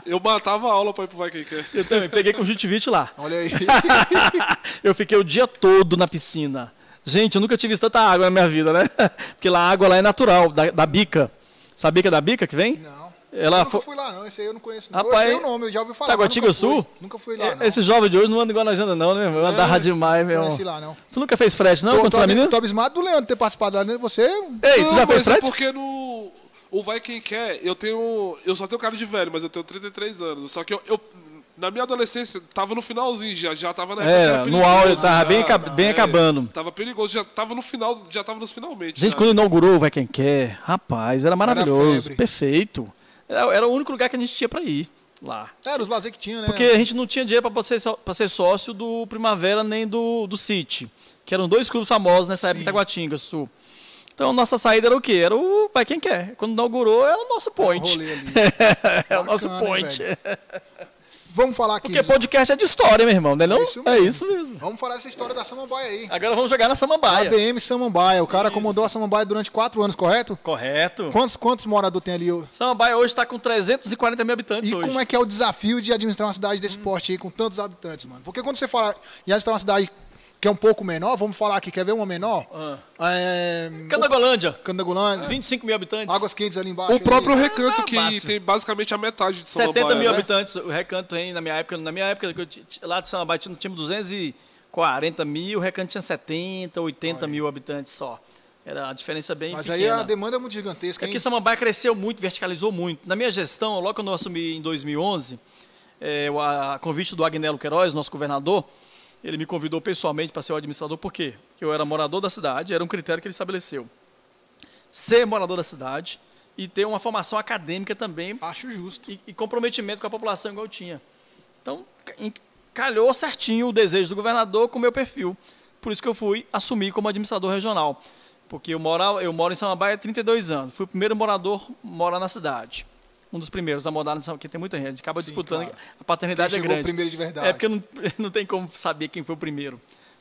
[SPEAKER 3] eu matava a aula pra ir pro Vai Quem Quer.
[SPEAKER 2] Eu também. Peguei com o Jutivite lá.
[SPEAKER 1] Olha aí.
[SPEAKER 2] eu fiquei o dia todo na piscina. Gente, eu nunca tive tanta água na minha vida, né? Porque lá a água lá é natural, da, da bica. Sabia que é da bica que vem?
[SPEAKER 1] Não.
[SPEAKER 2] Ela
[SPEAKER 1] eu nunca
[SPEAKER 2] foi...
[SPEAKER 1] fui lá, não. Esse aí eu não conheço. Não. Rapaz, eu sei o nome, eu já ouvi falar.
[SPEAKER 2] Taguatinga Sul?
[SPEAKER 1] Nunca fui lá. Não.
[SPEAKER 2] Esse jovem de hoje não anda igual nós anda, não, né? Eu andava é, demais, meu.
[SPEAKER 1] Não lá, não.
[SPEAKER 2] Você nunca fez frete, não?
[SPEAKER 1] Tô, tô, tô abismado do Leandro ter participado lá, né? Você.
[SPEAKER 2] Ei, tu já fez
[SPEAKER 3] é
[SPEAKER 2] frete?
[SPEAKER 3] É porque no. O Vai Quem Quer, eu tenho. Eu só tenho cara de velho, mas eu tenho 33 anos. Só que eu. eu- na minha adolescência, tava no finalzinho, já, já tava na época
[SPEAKER 2] É,
[SPEAKER 3] era
[SPEAKER 2] no áudio tava
[SPEAKER 3] já.
[SPEAKER 2] bem, acab- bem
[SPEAKER 3] É,
[SPEAKER 2] acabando.
[SPEAKER 3] Tava perigoso, já tava no final, já tava nos finalmente.
[SPEAKER 2] Gente,
[SPEAKER 3] já.
[SPEAKER 2] quando inaugurou o Vai Quem Quer, rapaz, era maravilhoso,
[SPEAKER 1] febre.
[SPEAKER 2] perfeito. Era, o único lugar que a gente tinha para ir lá.
[SPEAKER 1] Era os lazer que tinha, né?
[SPEAKER 2] Porque a gente não tinha dinheiro para ser, pra ser sócio do Primavera nem do, do City, que eram dois clubes famosos nessa época em
[SPEAKER 1] Sim.
[SPEAKER 2] Itaguatinga, Sul. Então, nossa saída era o quê? Era o Vai Quem Quer. Quando inaugurou, era o nosso point.
[SPEAKER 1] rolê ali.
[SPEAKER 2] é o nosso
[SPEAKER 1] Bacana, hein,
[SPEAKER 2] point.
[SPEAKER 1] velho? Vamos falar aqui.
[SPEAKER 2] Porque podcast é de história, meu irmão, não é não?
[SPEAKER 1] isso
[SPEAKER 2] É
[SPEAKER 1] mesmo.
[SPEAKER 2] isso mesmo.
[SPEAKER 1] Vamos falar dessa história da Samambaia aí.
[SPEAKER 2] Agora vamos jogar na Samambaia.
[SPEAKER 1] ADM Samambaia. O cara
[SPEAKER 2] Isso.
[SPEAKER 1] comandou a Samambaia durante quatro anos, correto?
[SPEAKER 2] Correto.
[SPEAKER 1] Quantos, quantos moradores tem ali?
[SPEAKER 2] Samambaia hoje está com 340 mil habitantes
[SPEAKER 1] E
[SPEAKER 2] hoje.
[SPEAKER 1] como é que é o desafio de administrar uma cidade desse porte aí com tantos habitantes, mano? Porque quando você fala em administrar uma cidade que é um pouco menor, vamos falar aqui, quer ver uma menor?
[SPEAKER 2] Ah.
[SPEAKER 1] É,
[SPEAKER 2] Candagolândia,
[SPEAKER 1] Candagulândia,
[SPEAKER 2] 25 mil habitantes.
[SPEAKER 1] Águas Quentes ali embaixo.
[SPEAKER 3] O próprio
[SPEAKER 1] ali.
[SPEAKER 3] recanto, que
[SPEAKER 2] fácil.
[SPEAKER 3] tem basicamente a metade de São
[SPEAKER 2] 70 mil
[SPEAKER 1] né?
[SPEAKER 2] habitantes. O recanto tem, na minha época, na minha época, que lá de Samambaia nós tínhamos 240 mil, o recanto tinha 70, 80 mil habitantes só. Era a diferença bem
[SPEAKER 1] Mas aí
[SPEAKER 2] pequena.
[SPEAKER 1] a demanda é muito gigantesca,
[SPEAKER 2] É
[SPEAKER 1] hein?
[SPEAKER 2] que Samambaia cresceu muito, verticalizou muito. Na minha gestão, logo quando eu assumi em 2011, é, o- a convite do Agnello Queiroz, nosso governador, ele me convidou pessoalmente para ser o administrador, por quê? Porque eu era morador da cidade, era um critério que ele estabeleceu. Ser morador da cidade e ter uma formação acadêmica também
[SPEAKER 1] Acho justo.
[SPEAKER 2] e, e comprometimento com a população igual eu tinha. Então, calhou certinho o desejo do governador com o meu perfil. Por isso que eu fui assumir como administrador regional. Porque eu moro, eu moro em Samambaia há 32 anos. Fui o primeiro morador morar na cidade. Um dos primeiros a morar, nessa- porque tem muita gente. Acaba
[SPEAKER 1] Sim,
[SPEAKER 2] disputando.
[SPEAKER 1] claro.
[SPEAKER 2] A paternidade
[SPEAKER 1] Quem
[SPEAKER 2] é
[SPEAKER 1] chegou
[SPEAKER 2] grande.
[SPEAKER 1] primeiro de verdade.
[SPEAKER 2] É porque não, não tem como saber quem foi o primeiro.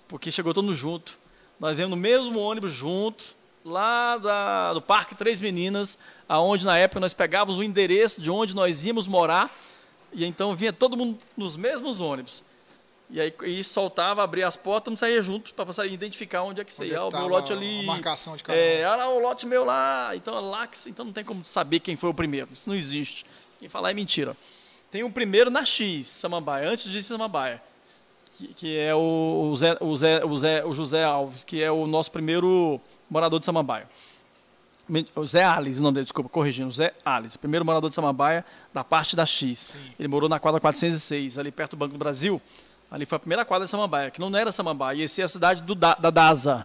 [SPEAKER 2] Porque chegou todo mundo junto. Nós viemos no mesmo ônibus junto, lá da- do Parque Três Meninas, aonde na época nós pegávamos o endereço de onde nós íamos morar, e então vinha todo mundo nos mesmos ônibus. E aí e soltava, abria as portas, não saía junto para sair identificar onde é que você
[SPEAKER 1] é
[SPEAKER 2] ia. Ah, o meu lote
[SPEAKER 1] a
[SPEAKER 2] ali.
[SPEAKER 1] marcação de cada
[SPEAKER 2] É, ah, lá, o lote meu lá. Então, é lá que, então não tem como saber quem foi o primeiro. Isso não existe. Quem falar é mentira. Tem o primeiro na X, Samambaia, antes de Samambaia que, que é o, o Zé, o, Zé, o, Zé- o José Alves, que é o nosso primeiro morador de Samambaia. O Zé Alice, o nome dele, desculpa, corrigindo, Zé Alice, primeiro morador de Samambaia, da parte da X. Ele morou na quadra 406, ali perto do Banco do Brasil. Ali foi a primeira quadra de Samambaia, que não era Samambaia, ia ser a cidade do, da, da DASA.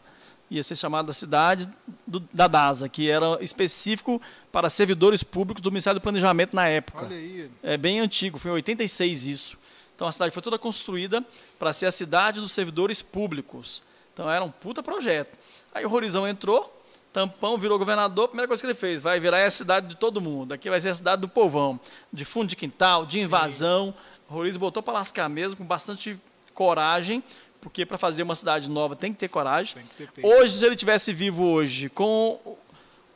[SPEAKER 2] Ia ser chamada cidade do- da DASA, que era específico para servidores públicos do Ministério do Planejamento na época.
[SPEAKER 1] Olha aí.
[SPEAKER 2] É bem antigo, foi em 86 isso. Então a cidade foi toda construída para ser a cidade dos servidores públicos. Então era um puta projeto. Aí o Horizão entrou, Tampão virou governador, a primeira coisa que ele fez, vai virar a cidade de todo mundo. Aqui vai ser a cidade do povão, de fundo de quintal, de invasão. O Horizão botou para lascar mesmo, com bastante coragem, porque para fazer uma cidade nova tem que ter coragem.
[SPEAKER 1] Tem que ter.
[SPEAKER 2] Hoje, se ele tivesse vivo hoje, com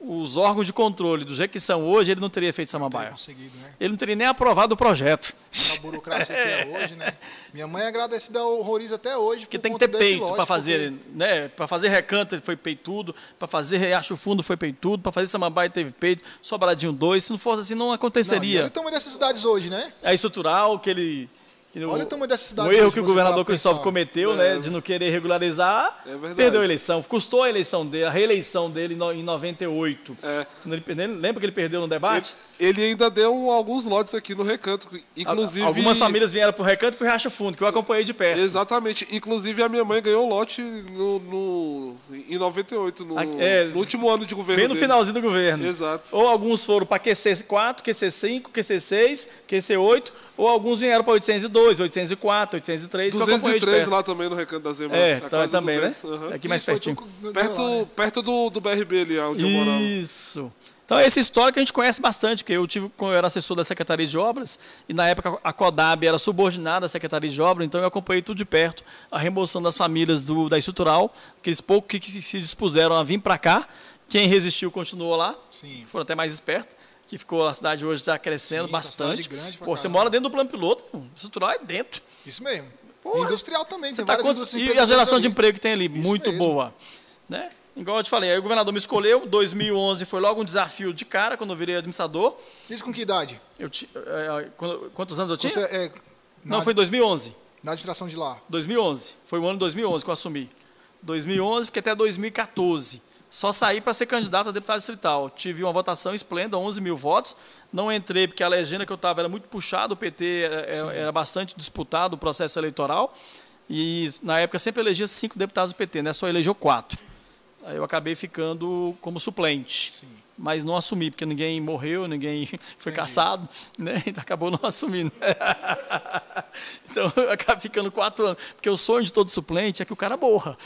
[SPEAKER 2] os órgãos de controle do jeito que são hoje, ele não teria feito Samambaia.
[SPEAKER 1] né?
[SPEAKER 2] Ele não teria nem aprovado o projeto.
[SPEAKER 1] A burocracia que é hoje, né? Minha mãe é agradecida ao Roriz até hoje.
[SPEAKER 2] Porque
[SPEAKER 1] por
[SPEAKER 2] tem que ter peito para fazer,
[SPEAKER 1] porque-
[SPEAKER 2] né? Para fazer recanto ele foi peitudo, para fazer Riacho Fundo foi peitudo, para fazer Samambaia teve peito, Sobradinho 2, se não fosse assim não
[SPEAKER 1] Não, e olha
[SPEAKER 2] aconteceria.
[SPEAKER 1] o tamanho dessas cidades hoje, né?
[SPEAKER 2] É estrutural que ele
[SPEAKER 1] Olha o tamanho dessa cidade
[SPEAKER 2] O erro que o governador Cristóvão cometeu, né, de não querer regularizar,
[SPEAKER 3] É verdade.
[SPEAKER 2] perdeu a eleição, custou a eleição dele, a reeleição dele no- em 98.
[SPEAKER 3] É.
[SPEAKER 2] Ele lembra que ele perdeu no debate?
[SPEAKER 3] Ele ainda deu alguns lotes aqui no recanto. Inclusive.
[SPEAKER 2] Algumas famílias vieram pro Recanto e pro Riacho Fundo, que eu acompanhei de perto.
[SPEAKER 3] Exatamente. Inclusive a minha mãe ganhou o lote no, no- em 98, no,
[SPEAKER 2] é,
[SPEAKER 3] no último ano de governo.
[SPEAKER 2] Bem no
[SPEAKER 3] dele.
[SPEAKER 2] finalzinho do governo.
[SPEAKER 3] Exato.
[SPEAKER 2] Ou alguns foram para QC4, QC5, QC6, QC8, ou alguns vieram para 802, 804, 803. que eu acompanhei de
[SPEAKER 3] 203
[SPEAKER 2] perto.
[SPEAKER 3] lá também no recanto da Zema.
[SPEAKER 2] É, tá- também,
[SPEAKER 3] 200,
[SPEAKER 2] né?
[SPEAKER 3] aham.
[SPEAKER 2] Aqui mais
[SPEAKER 1] Isso
[SPEAKER 2] pertinho.
[SPEAKER 3] Perto,
[SPEAKER 1] lá, né?
[SPEAKER 3] perto do, do BRB ali, onde eu morava.
[SPEAKER 2] Isso. Então, essa história que a gente conhece bastante, porque eu tive, eu era assessor da Secretaria de Obras, e na época a CODAB era subordinada à Secretaria de Obras, então eu acompanhei tudo de perto, a remoção das famílias do, da estrutural, aqueles poucos que, que se dispuseram a vir para cá, quem resistiu continuou lá,
[SPEAKER 1] Sim.
[SPEAKER 2] foram até mais espertos, que ficou, a cidade hoje está crescendo
[SPEAKER 1] Sim, tá
[SPEAKER 2] bastante.
[SPEAKER 1] grande
[SPEAKER 2] Pô, você mora dentro do plano piloto, pô, estrutural é dentro.
[SPEAKER 1] Isso mesmo.
[SPEAKER 2] Porra.
[SPEAKER 1] Industrial também,
[SPEAKER 2] Você
[SPEAKER 1] tem
[SPEAKER 2] tá quantos- e a geração de emprego que tem ali,
[SPEAKER 1] Isso
[SPEAKER 2] muito
[SPEAKER 1] mesmo.
[SPEAKER 2] boa. Né? Igual eu te falei, aí o governador me escolheu, 2011 foi logo um desafio de cara, quando eu virei administrador.
[SPEAKER 1] Isso com que idade?
[SPEAKER 2] Eu ti- é, quando- quantos anos eu tinha?
[SPEAKER 1] Você é na,
[SPEAKER 2] Não, foi em 2011.
[SPEAKER 1] na administração de lá.
[SPEAKER 2] 2011. Foi o ano de 2011 que eu assumi. 2011, fiquei até 2014. Só saí para ser candidato a deputado distrital. Tive uma votação esplêndida, 11 mil votos. Não entrei porque a legenda que eu estava era muito puxada, o PT era, era- era bastante disputado o processo eleitoral. E na época sempre elegia cinco deputados do PT, né? Só elegeu quatro. Aí eu acabei ficando como suplente. Mas não assumi, porque ninguém morreu, ninguém foi caçado, né? Então acabou não assumindo. então eu acabo ficando quatro anos. Porque o sonho de todo suplente é que o cara morra.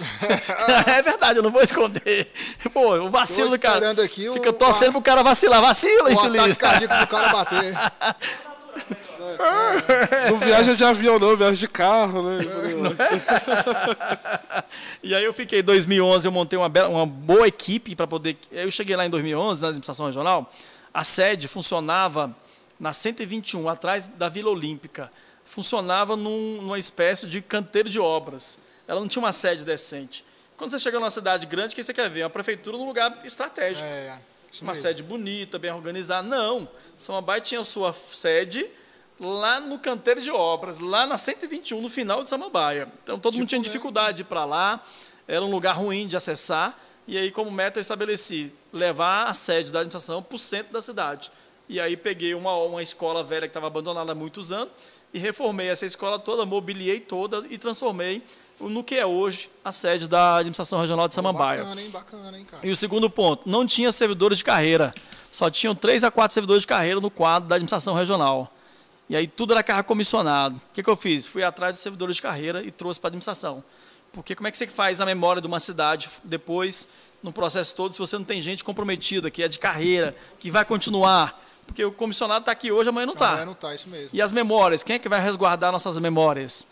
[SPEAKER 2] é verdade, eu não vou esconder. Pô, o vacilo do cara.
[SPEAKER 1] aqui o-
[SPEAKER 2] Fica torcendo pro cara vacilar. Vacila,
[SPEAKER 1] O ataque
[SPEAKER 2] infeliz.
[SPEAKER 1] cardíaco do cara bater.
[SPEAKER 3] Não viaja de avião, não, viaja de carro, né?
[SPEAKER 2] E aí eu fiquei em 2011, eu montei uma, bela- uma boa equipe para poder. Eu cheguei lá em 2011 na administração regional. A sede funcionava na 121, atrás da Vila Olímpica. Funcionava num- numa espécie de canteiro de obras. Ela não tinha uma sede decente. Quando você chega numa cidade grande, o que você quer ver? Uma prefeitura num lugar estratégico
[SPEAKER 1] É, isso
[SPEAKER 2] uma
[SPEAKER 1] mesmo.
[SPEAKER 2] sede bonita, bem organizada. Não. Samambaia tinha sua sede lá no canteiro de obras, lá na 121, no final de Samambaia. Então todo mundo tinha
[SPEAKER 1] né?
[SPEAKER 2] dificuldade de ir para lá, era um lugar ruim de acessar. E aí, como meta, eu estabeleci levar a sede da administração para o centro da cidade. E aí peguei uma, uma escola velha que estava abandonada há muitos anos e reformei essa escola toda, mobiliei toda e transformei no que é hoje a sede da administração regional de Samambaia.
[SPEAKER 1] Bacana, hein? Bacana, hein, cara?
[SPEAKER 2] E o segundo ponto, não tinha servidores de carreira. Só tinham três a quatro servidores de carreira no quadro da administração regional. E aí tudo era carro comissionado. O que, que eu fiz? Fui atrás dos servidores de carreira e trouxe para a administração. Porque como é que você faz a memória de uma cidade depois, no processo todo, se você não tem gente comprometida, que é de carreira, que vai continuar? Porque o comissionado está aqui hoje, amanhã não está.
[SPEAKER 1] É, não tá, isso mesmo.
[SPEAKER 2] E as memórias, quem é que vai resguardar nossas memórias?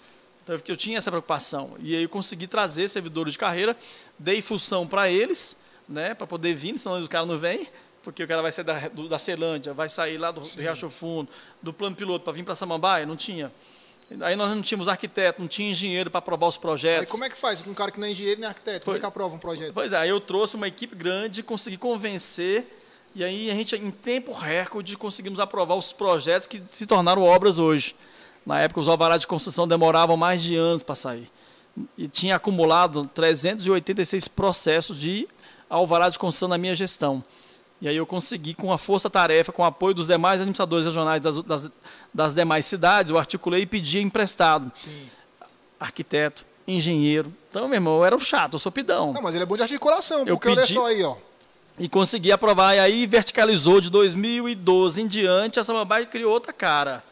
[SPEAKER 2] Então, eu tinha essa preocupação. E aí eu consegui trazer servidores de carreira, dei função para eles, né, para poder vir, senão o cara não vem, porque o cara vai sair da, do, da Celândia, vai sair lá do, do Riacho Fundo, do plano piloto para vir para Samambaia, não tinha. Aí nós não tínhamos arquiteto, não tinha engenheiro para aprovar os
[SPEAKER 1] Aí
[SPEAKER 2] projetos.
[SPEAKER 1] como é que faz? com Um cara que não é engenheiro nem arquiteto, como é que aprova um projeto?
[SPEAKER 2] Pois é, aí eu trouxe uma equipe grande, consegui convencer, e aí a gente, em tempo recorde, conseguimos aprovar os projetos que se tornaram obras hoje. Na época, os alvarás de construção demoravam mais de anos para sair. E tinha acumulado 386 processos de alvará de construção na minha gestão. E aí eu consegui, com a força-tarefa, com o apoio dos demais administradores regionais das, das, das demais cidades, eu articulei e pedi emprestado.
[SPEAKER 1] Sim.
[SPEAKER 2] Arquiteto, engenheiro. Então, meu irmão, eu era o chato, eu sou pidão.
[SPEAKER 1] Não, mas ele é bom de articulação,
[SPEAKER 2] Eu
[SPEAKER 1] porque olha
[SPEAKER 2] pedi-
[SPEAKER 1] só aí, ó.
[SPEAKER 2] e consegui aprovar. E aí verticalizou de 2012 em diante, a Samambaia criou outra cara.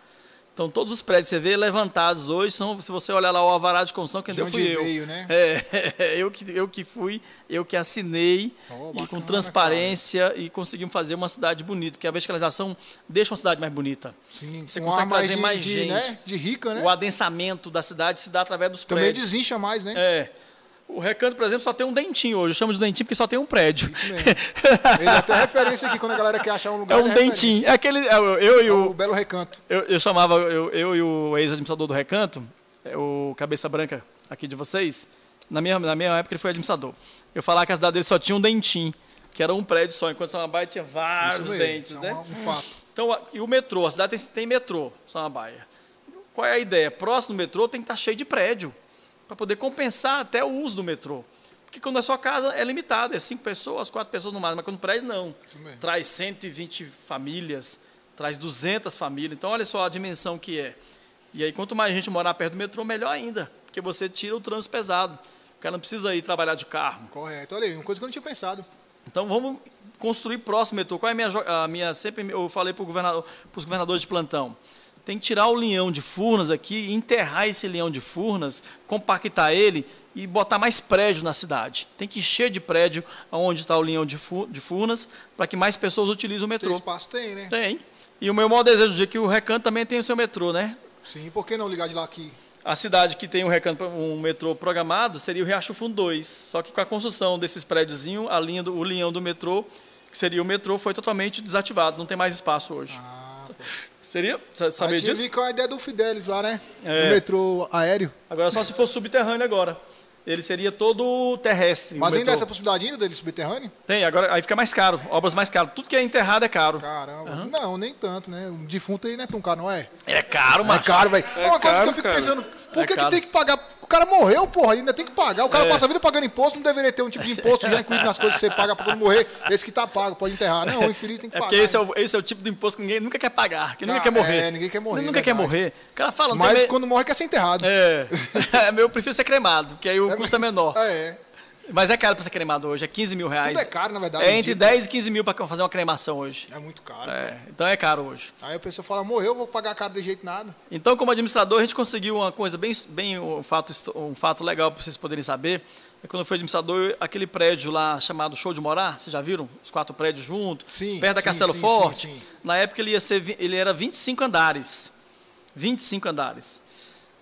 [SPEAKER 2] Então, todos os prédios que você vê levantados hoje são, se você olhar lá o alvará de construção, quem
[SPEAKER 1] De
[SPEAKER 2] deu fui eu.
[SPEAKER 1] veio, né?
[SPEAKER 2] É, eu que, eu que fui, eu que assinei,
[SPEAKER 1] Oh,
[SPEAKER 2] e com
[SPEAKER 1] bacana,
[SPEAKER 2] transparência, e conseguimos fazer uma cidade bonita, porque a verticalização deixa uma cidade mais bonita.
[SPEAKER 1] Sim,
[SPEAKER 2] Você consegue
[SPEAKER 1] ar mais
[SPEAKER 2] trazer
[SPEAKER 1] de,
[SPEAKER 2] mais
[SPEAKER 1] de,
[SPEAKER 2] gente.
[SPEAKER 1] né? de rica, né?
[SPEAKER 2] O adensamento da cidade se dá através dos
[SPEAKER 1] Também
[SPEAKER 2] prédios.
[SPEAKER 1] desincha mais, né?
[SPEAKER 2] É. O recanto, por exemplo, só tem um dentinho hoje. Eu chamo de dentinho porque só tem um prédio.
[SPEAKER 1] Isso mesmo. Ele é até referência aqui, quando a galera quer achar um
[SPEAKER 2] É
[SPEAKER 1] lugar.
[SPEAKER 2] um
[SPEAKER 1] ele
[SPEAKER 2] dentinho. É aquele. é o- eu e
[SPEAKER 1] É
[SPEAKER 2] o.
[SPEAKER 1] o Belo Recanto.
[SPEAKER 2] Eu, eu chamava, eu, eu e o ex-administrador do Recanto, é o Cabeça Branca aqui de vocês, na minha, na minha época ele foi administrador. Eu falava que a cidade dele só tinha um dentinho, que era um prédio só, enquanto Samambaia tinha vários
[SPEAKER 1] mesmo.
[SPEAKER 2] dentes,
[SPEAKER 1] é
[SPEAKER 2] né?
[SPEAKER 1] um, um fato.
[SPEAKER 2] Então, e o metrô, a cidade tem, tem metrô, Samambaia. Qual é a ideia? Próximo do metrô tem que estar cheio de prédio, para poder compensar até o uso do metrô. Porque quando a sua casa é limitada, é cinco pessoas, quatro pessoas no máximo, mas quando prédio não. Traz 120 famílias, traz 200 famílias. Então, olha só a dimensão que é. E aí, quanto mais gente morar perto do metrô, melhor ainda, porque você tira o trânsito pesado. O cara não precisa ir trabalhar de carro.
[SPEAKER 1] Correto. Olha aí, uma coisa que eu não tinha pensado.
[SPEAKER 2] Então vamos construir próximo metrô. Qual é a minha, a minha sempre eu falei para governador, os governadores de plantão. Tem que tirar o leão de Furnas aqui, enterrar esse leão de Furnas, compactar ele e botar mais prédio na cidade. Tem que encher de prédio onde está o leão de, Fu- de Furnas, para que mais pessoas utilizem o
[SPEAKER 1] Tem
[SPEAKER 2] metrô.
[SPEAKER 1] espaço, tem, né?
[SPEAKER 2] Tem. E o meu maior desejo é que o Recanto também tenha o seu metrô, né?
[SPEAKER 1] Sim, por que não ligar de lá aqui?
[SPEAKER 2] A cidade que tem um, recanto, um metrô programado seria o Riacho Fundo 2. Só que com a construção desses prédiozinhos, a linha do, o linhão do metrô, que seria o metrô, foi totalmente desativado. Não tem mais espaço hoje.
[SPEAKER 1] Ah.
[SPEAKER 2] Seria? Sa- Saber disso?
[SPEAKER 1] vi com a ideia do Fidelis lá, né?
[SPEAKER 2] É.
[SPEAKER 1] Do metrô aéreo.
[SPEAKER 2] Agora só se for subterrâneo agora. Ele seria todo terrestre.
[SPEAKER 1] Mas ainda
[SPEAKER 2] metrô.
[SPEAKER 1] essa possibilidade ainda dele subterrâneo?
[SPEAKER 2] Tem, agora aí fica mais caro. Obras mais caras. Tudo que é enterrado é caro.
[SPEAKER 1] Caramba. Não, nem tanto, né? O defunto aí não é tão caro, não é?
[SPEAKER 2] É caro,
[SPEAKER 1] É
[SPEAKER 2] mas.
[SPEAKER 1] caro, velho.
[SPEAKER 3] É
[SPEAKER 1] uma coisa que
[SPEAKER 3] caro,
[SPEAKER 1] eu fico
[SPEAKER 3] cara.
[SPEAKER 1] pensando, por
[SPEAKER 2] É
[SPEAKER 1] que, que
[SPEAKER 2] caro.
[SPEAKER 1] tem que pagar o cara morreu, porra, ainda tem que pagar. O cara passa a vida pagando imposto, não deveria ter um tipo de imposto já incluído nas coisas que você paga pra quando morrer. Esse que tá pago, pode enterrar. Não, o infeliz tem que
[SPEAKER 2] É
[SPEAKER 1] pagar.
[SPEAKER 2] porque esse é, o, esse é o tipo de imposto que ninguém nunca quer pagar, que nunca
[SPEAKER 1] Ah,
[SPEAKER 2] quer morrer.
[SPEAKER 1] é, ninguém quer morrer,
[SPEAKER 2] Nunca quer morrer. O cara fala,
[SPEAKER 1] Mas quando morre quer ser enterrado.
[SPEAKER 2] É, eu prefiro ser cremado, porque aí o custo é menor.
[SPEAKER 1] É,
[SPEAKER 2] Mas é caro pra ser cremado hoje, é 15 mil reais.
[SPEAKER 1] Tudo é caro, na verdade,
[SPEAKER 2] É entre
[SPEAKER 1] dia.
[SPEAKER 2] 10 e 15 mil pra fazer uma cremação hoje.
[SPEAKER 1] é muito caro.
[SPEAKER 2] É, então é caro hoje.
[SPEAKER 1] Aí a pessoa fala, morreu, vou pagar caro de jeito nada.
[SPEAKER 2] Então, como administrador, a gente conseguiu uma coisa bem, bem um, fato, um fato legal para vocês poderem saber. É quando eu fui administrador, aquele prédio lá chamado Show de Morar, vocês já viram? Os quatro prédios juntos,
[SPEAKER 1] Sim,
[SPEAKER 2] perto da
[SPEAKER 1] sim,
[SPEAKER 2] Castelo
[SPEAKER 1] sim,
[SPEAKER 2] Forte.
[SPEAKER 1] sim.
[SPEAKER 2] Na época ele, ia ser, ele era 25 andares. 25 andares.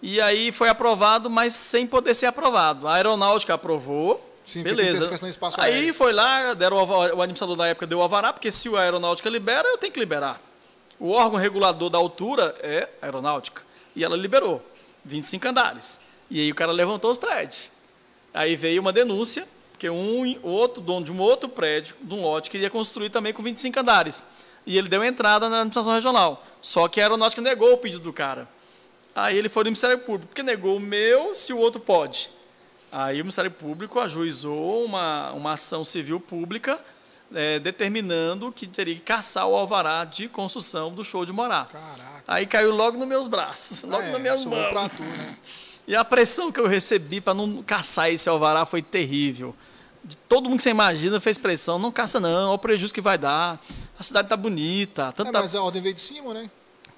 [SPEAKER 2] E aí foi aprovado, mas sem poder ser aprovado. A aeronáutica aprovou.
[SPEAKER 1] Sim, tem que
[SPEAKER 2] beleza.
[SPEAKER 1] de espaço
[SPEAKER 2] aí
[SPEAKER 1] aéreo.
[SPEAKER 2] foi lá, deram o o administrador da época deu o alvará, porque se a aeronáutica libera, eu tenho que liberar. O órgão regulador da altura é a aeronáutica. E ela liberou 25 andares. E aí o cara levantou os prédios. Aí veio uma denúncia, porque um outro dono de um outro prédio, de um lote, queria construir também com 25 andares. E ele deu entrada na administração regional. Só que a aeronáutica negou o pedido do cara. Aí ele foi no Ministério Público, porque negou o meu se o outro pode. Aí o Ministério Público ajuizou uma, uma ação civil pública eh, determinando que teria que caçar o alvará de construção do show de morar.
[SPEAKER 1] Caraca.
[SPEAKER 2] Aí caiu logo nos meus braços, logo
[SPEAKER 1] É,
[SPEAKER 2] nas minhas mãos.
[SPEAKER 1] tu, né?
[SPEAKER 2] E a pressão que eu recebi para não caçar esse alvará foi terrível. De todo mundo que você imagina fez pressão, não caça não, olha o prejuízo que vai dar. A cidade tá bonita, tanto,
[SPEAKER 1] É,
[SPEAKER 2] tá-
[SPEAKER 1] mas a ordem veio de cima, né?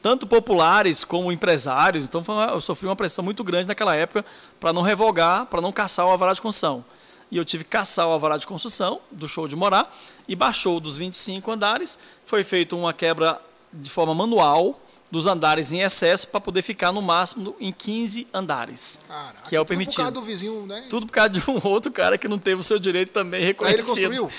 [SPEAKER 2] Tanto populares como empresários. Então uma- eu sofri uma pressão muito grande naquela época para não revogar, para não caçar o alvará de construção. E eu tive que caçar o alvará de construção do show de morar e baixou dos 25 andares. Foi feita uma quebra de forma manual dos andares em excesso para poder ficar no máximo em 15 andares.
[SPEAKER 1] Caraca.
[SPEAKER 2] Que é o
[SPEAKER 1] tudo
[SPEAKER 2] permitido.
[SPEAKER 1] Por causa do vizinho, né?
[SPEAKER 2] Tudo por causa de um outro cara que não teve o seu direito também
[SPEAKER 1] Aí
[SPEAKER 2] reconhecido.
[SPEAKER 1] ele construiu?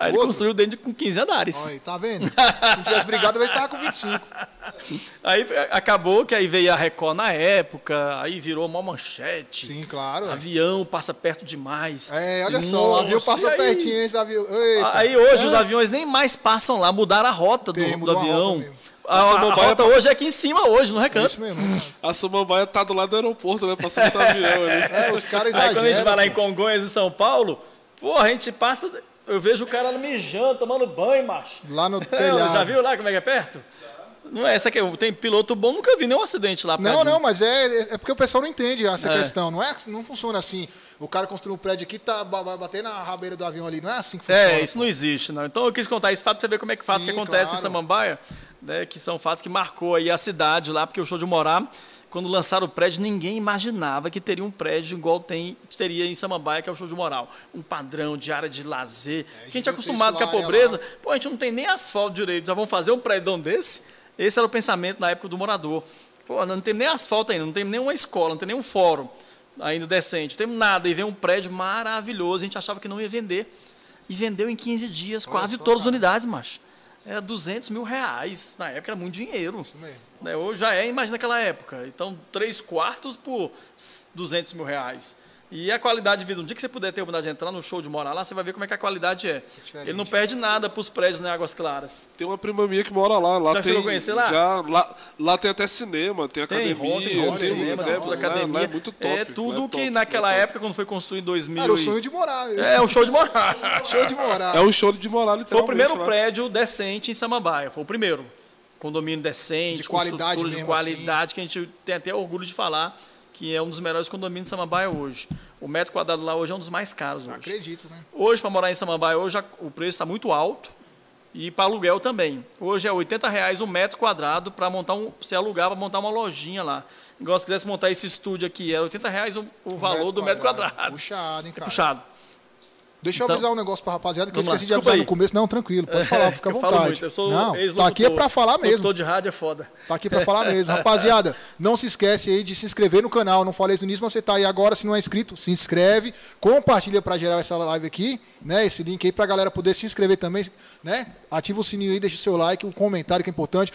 [SPEAKER 2] Aí ele
[SPEAKER 1] Outro?
[SPEAKER 2] construiu dentro de com 15 andares.
[SPEAKER 1] Olha aí, tá vendo? Se não tivesse brigado, talvez tava com 25.
[SPEAKER 2] Aí eh, acabou que aí veio a Record na época, aí virou uma manchete.
[SPEAKER 1] Sim, claro.
[SPEAKER 2] Avião passa perto demais.
[SPEAKER 1] É, olha
[SPEAKER 2] E,
[SPEAKER 1] só, o avião
[SPEAKER 2] nossa,
[SPEAKER 1] passou
[SPEAKER 2] e aí-
[SPEAKER 1] pertinho, esse avião. Eita.
[SPEAKER 2] Aí hoje os aviões nem mais passam lá, mudaram a rota do,
[SPEAKER 1] Tem,
[SPEAKER 2] do
[SPEAKER 1] a
[SPEAKER 2] avião. A, a
[SPEAKER 3] Samambaia
[SPEAKER 2] rota hoje é aqui em cima, hoje, no
[SPEAKER 1] É
[SPEAKER 2] recanto.
[SPEAKER 1] isso mesmo.
[SPEAKER 3] A Samambaia tá do lado do aeroporto, né? Passando outro avião ali.
[SPEAKER 1] É, os caras
[SPEAKER 2] Aí quando a gente
[SPEAKER 1] exageram.
[SPEAKER 2] vai lá em. Congonhas, em São Paulo, pô, a gente passa. Eu vejo o cara mijando, tomando banho, macho.
[SPEAKER 1] Lá no
[SPEAKER 2] É,
[SPEAKER 1] telhado.
[SPEAKER 2] já viu lá como é que é perto? Não é essa que tem piloto bom, nunca vi nenhum acidente lá.
[SPEAKER 1] Não,
[SPEAKER 2] de-
[SPEAKER 1] não, mas é, é porque o pessoal não entende essa
[SPEAKER 2] É.
[SPEAKER 1] questão. Não, é, não funciona assim. O cara construiu um prédio aqui, tá, bater na rabeira do avião ali. Não é assim que funciona.
[SPEAKER 2] É, isso não existe, não. Então eu quis contar esse fato pra você ver como é que fatos
[SPEAKER 1] Sim,
[SPEAKER 2] que acontecem
[SPEAKER 1] claro.
[SPEAKER 2] em Samambaia, né, que são fatos que marcou aí a cidade lá, porque o show de morar, quando lançaram o prédio, ninguém imaginava que teria um prédio igual tem, teria em Samambaia, que é o show de moral. Um padrão de área de lazer. que a gente é acostumado com a
[SPEAKER 1] lá,
[SPEAKER 2] pobreza, pô, a gente não tem nem asfalto direito, já vão fazer um prédio desse? Esse era o pensamento na época do morador. Pô, não tem nem asfalto ainda, não tem nenhuma escola, não tem nenhum fórum ainda decente, não tem nada. E vem um prédio maravilhoso, a gente achava que não ia vender. E vendeu em 15 dias,
[SPEAKER 1] Olha
[SPEAKER 2] quase
[SPEAKER 1] só,
[SPEAKER 2] todas as
[SPEAKER 1] cara.
[SPEAKER 2] unidades, macho. Era 200 mil reais. Na época era muito dinheiro.
[SPEAKER 1] Isso mesmo.
[SPEAKER 2] Né, Hoje já é, imagina naquela época. Então, três quartos por 200 mil reais. E a qualidade de vida, um dia que você puder ter a oportunidade de entrar no show de morar lá, você vai ver como é que a qualidade é.
[SPEAKER 1] diferente.
[SPEAKER 2] Ele não perde nada para os prédios em Águas Claras.
[SPEAKER 3] Tem uma prima minha que mora lá. lá
[SPEAKER 2] Já
[SPEAKER 3] tem,
[SPEAKER 2] chegou a conhecer lá?
[SPEAKER 3] Já, lá? Lá tem até cinema, tem
[SPEAKER 2] Tem
[SPEAKER 3] academia.
[SPEAKER 2] tem
[SPEAKER 3] tem,
[SPEAKER 2] cinema,
[SPEAKER 3] tem,
[SPEAKER 2] tudo,
[SPEAKER 3] lá
[SPEAKER 2] academia.
[SPEAKER 3] é muito top.
[SPEAKER 2] É
[SPEAKER 3] lá
[SPEAKER 2] tudo
[SPEAKER 3] top,
[SPEAKER 2] que
[SPEAKER 3] lá
[SPEAKER 2] naquela
[SPEAKER 3] é top.
[SPEAKER 2] época, quando foi construído em 2000...
[SPEAKER 1] Era o
[SPEAKER 2] e-
[SPEAKER 1] sonho de morar. viu?
[SPEAKER 2] É, o show de morar.
[SPEAKER 1] Show de morar.
[SPEAKER 3] É um show de morar, literalmente.
[SPEAKER 2] Foi o primeiro
[SPEAKER 3] lá.
[SPEAKER 2] prédio decente em Samambaia, foi o primeiro. Condomínio decente,
[SPEAKER 1] De
[SPEAKER 2] com
[SPEAKER 1] qualidade
[SPEAKER 2] estrutura de qualidade, que a gente tem até orgulho de falar, que é um dos melhores condomínios de Samambaia hoje. O metro quadrado lá hoje é um dos mais caros hoje.
[SPEAKER 1] Acredito, né?
[SPEAKER 2] Hoje, para morar em Samambaia, hoje o preço está muito alto e para aluguel também. Hoje é 80 reais um metro quadrado para montar um, você alugar para montar uma lojinha lá. Igual se quisesse montar esse estúdio aqui, era 80 reais o, o valor do metro quadrado.
[SPEAKER 1] Puxado, hein,
[SPEAKER 2] É
[SPEAKER 1] cara.
[SPEAKER 2] puxado.
[SPEAKER 1] Deixa eu
[SPEAKER 2] Então-
[SPEAKER 1] avisar um negócio pra rapaziada que eu
[SPEAKER 2] Vamos lá,
[SPEAKER 1] esqueci de
[SPEAKER 2] desculpa
[SPEAKER 1] avisar
[SPEAKER 2] aí.
[SPEAKER 1] no começo. Não, tranquilo, pode falar, fica à
[SPEAKER 2] Eu
[SPEAKER 1] vontade.
[SPEAKER 2] eu
[SPEAKER 1] não, tá aqui é pra falar mesmo.
[SPEAKER 2] Locutor de rádio é foda.
[SPEAKER 1] Tá aqui pra falar mesmo. Rapaziada, não se esquece aí de se inscrever no canal. Não falei isso no início, mas você tá aí agora. Se não é inscrito, se inscreve. Compartilha pra gerar essa live aqui, né? Esse link aí pra galera poder se inscrever também, né? Ativa o sininho aí, deixa o seu like, um comentário que é importante.